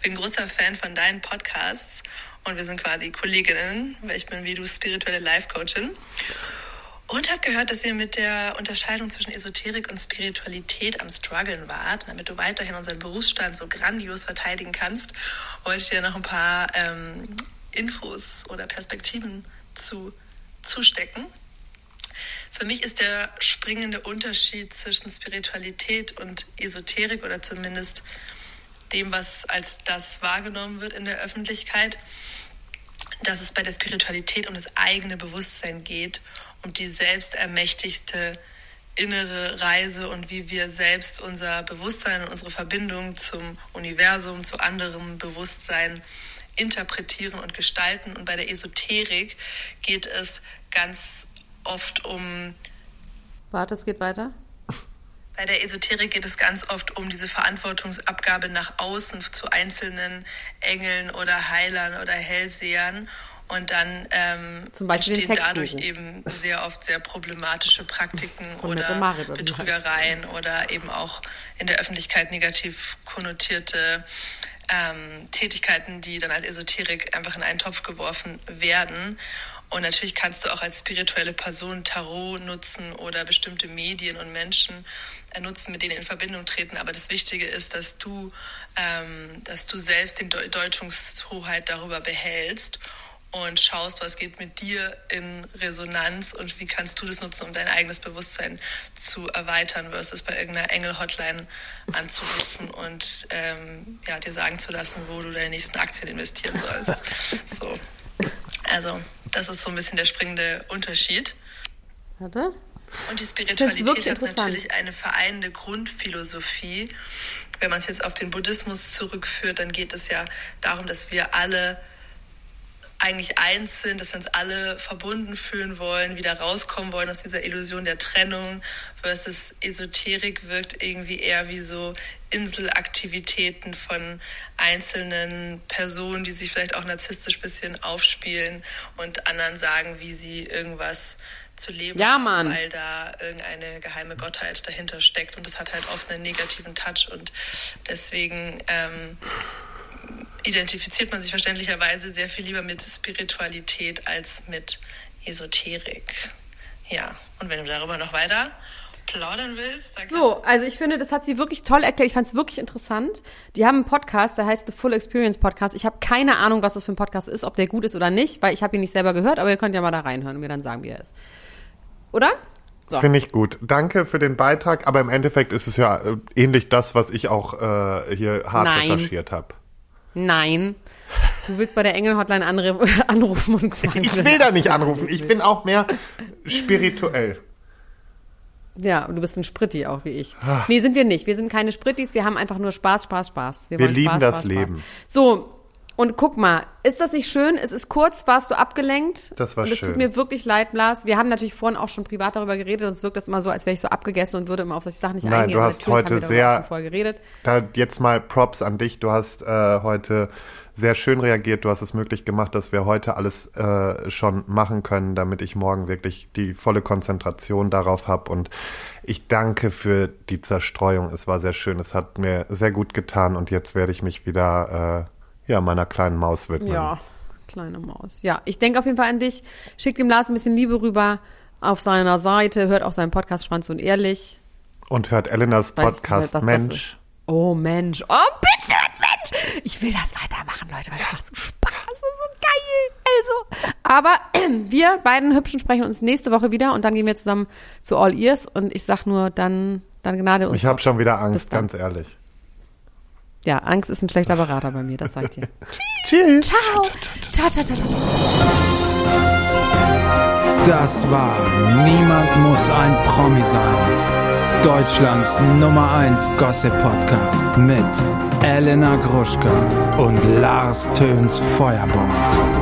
Bin großer Fan von deinen Podcasts und wir sind quasi Kolleginnen, weil ich bin wie du spirituelle Life-Coachin. Und habe gehört, dass ihr mit der Unterscheidung zwischen Esoterik und Spiritualität am Struggeln wart. Damit du weiterhin unseren Berufsstand so grandios verteidigen kannst, wollte ich dir noch ein paar ähm, Infos oder Perspektiven zu zustecken. Für mich ist der springende Unterschied zwischen Spiritualität und Esoterik oder zumindest dem, was als das wahrgenommen wird in der Öffentlichkeit, dass es bei der Spiritualität um das eigene Bewusstsein geht und die selbstermächtigte innere Reise und wie wir selbst unser Bewusstsein und unsere Verbindung zum Universum, zu anderem Bewusstsein interpretieren und gestalten. Und bei der Esoterik geht es ganz oft um Warte, es geht weiter. bei der Esoterik geht es ganz oft um diese Verantwortungsabgabe nach außen zu einzelnen Engeln oder Heilern oder Hellsehern. Und dann ähm, entstehen dadurch eben sehr oft sehr problematische Praktiken oder Betrügereien oder eben auch in der Öffentlichkeit negativ konnotierte ähm, Tätigkeiten, die dann als Esoterik einfach in einen Topf geworfen werden. Und natürlich kannst du auch als spirituelle Person Tarot nutzen oder bestimmte Medien und Menschen äh, nutzen, mit denen in Verbindung treten. Aber das Wichtige ist, dass du, ähm, dass du selbst die Deu- Deutungshoheit darüber behältst. Und schaust, was geht mit dir in Resonanz und wie kannst du das nutzen, um dein eigenes Bewusstsein zu erweitern, versus bei irgendeiner Engel-Hotline anzurufen und ähm, ja, dir sagen zu lassen, wo du deine nächsten Aktien investieren sollst. So. Also, das ist so ein bisschen der springende Unterschied. Warte. Und die Spiritualität hat natürlich eine vereinende Grundphilosophie. Wenn man es jetzt auf den Buddhismus zurückführt, dann geht es ja darum, dass wir alle eigentlich eins sind, dass wir uns alle verbunden fühlen wollen, wieder rauskommen wollen aus dieser Illusion der Trennung versus Esoterik wirkt irgendwie eher wie so Inselaktivitäten von einzelnen Personen, die sich vielleicht auch narzisstisch bisschen aufspielen und anderen sagen, wie sie irgendwas zu leben Ja, haben, Mann. weil da irgendeine geheime Gottheit dahinter steckt und das hat halt oft einen negativen Touch und deswegen ähm, identifiziert man sich verständlicherweise sehr viel lieber mit Spiritualität als mit Esoterik. Ja, und wenn du darüber noch weiter plaudern willst, dann So, also ich finde, das hat sie wirklich toll erklärt. Ich fand es wirklich interessant. Die haben einen Podcast, der heißt The Full Experience Podcast. Ich habe keine Ahnung, was das für ein Podcast ist, ob der gut ist oder nicht, weil ich habe ihn nicht selber gehört, aber ihr könnt ja mal da reinhören und mir dann sagen, wie er ist. Oder? So. Finde ich gut. Danke für den Beitrag, aber im Endeffekt ist es ja äh, ähnlich das, was ich auch äh, hier hart Nein. recherchiert habe. Nein. Du willst bei der Engel-Hotline anrufen und fragen. Ich will da nicht anrufen. Ich bin auch mehr spirituell. Ja, und du bist ein Spritti auch wie ich. Nee, sind wir nicht. Wir sind keine Sprittis, wir haben einfach nur Spaß, Spaß, Spaß. Wir wollen lieben Spaß, das Spaß, Leben. Spaß. So, und guck mal, ist das nicht schön? Es ist kurz, warst du abgelenkt? Das war und es schön. tut mir wirklich leid, Blas. Wir haben natürlich vorhin auch schon privat darüber geredet, sonst wirkt das immer so, als wäre ich so abgegessen und würde immer auf solche Sachen nicht Nein, eingehen. du Aber hast heute sehr-. Da jetzt mal Props an dich. Du hast äh, heute sehr schön reagiert. Du hast es möglich gemacht, dass wir heute alles äh, schon machen können, damit ich morgen wirklich die volle Konzentration darauf habe. Und ich danke für die Zerstreuung. Es war sehr schön. Es hat mir sehr gut getan. Und jetzt werde ich mich wieder äh, ja, meiner kleinen Maus widmen. Ja, kleine Maus. Ja, ich denke auf jeden Fall an dich. Schickt dem Lars ein bisschen Liebe rüber auf seiner Seite, hört auch seinen Podcast Schwanz und Ehrlich. Und hört Elenas nicht, Podcast das Mensch. Oh Mensch. Oh, bitte, Mensch. Ich will das weitermachen, Leute, weil das macht so Spaß. Das ist so geil. Also, aber wir beiden Hübschen sprechen uns nächste Woche wieder und dann gehen wir zusammen zu All Ears und ich sag nur, dann, dann Gnade uns. Ich habe schon wieder Angst, ganz ehrlich. Ja, Angst ist ein schlechter Berater bei mir, das sagt ihr. Tschüss. Ciao. Ciao, ciao, ciao, ciao, ciao. Das war Niemand muss ein Promi sein. Deutschlands Nummer 1 Gossip Podcast mit Elena Gruschka und Lars Töns Feuerbomb.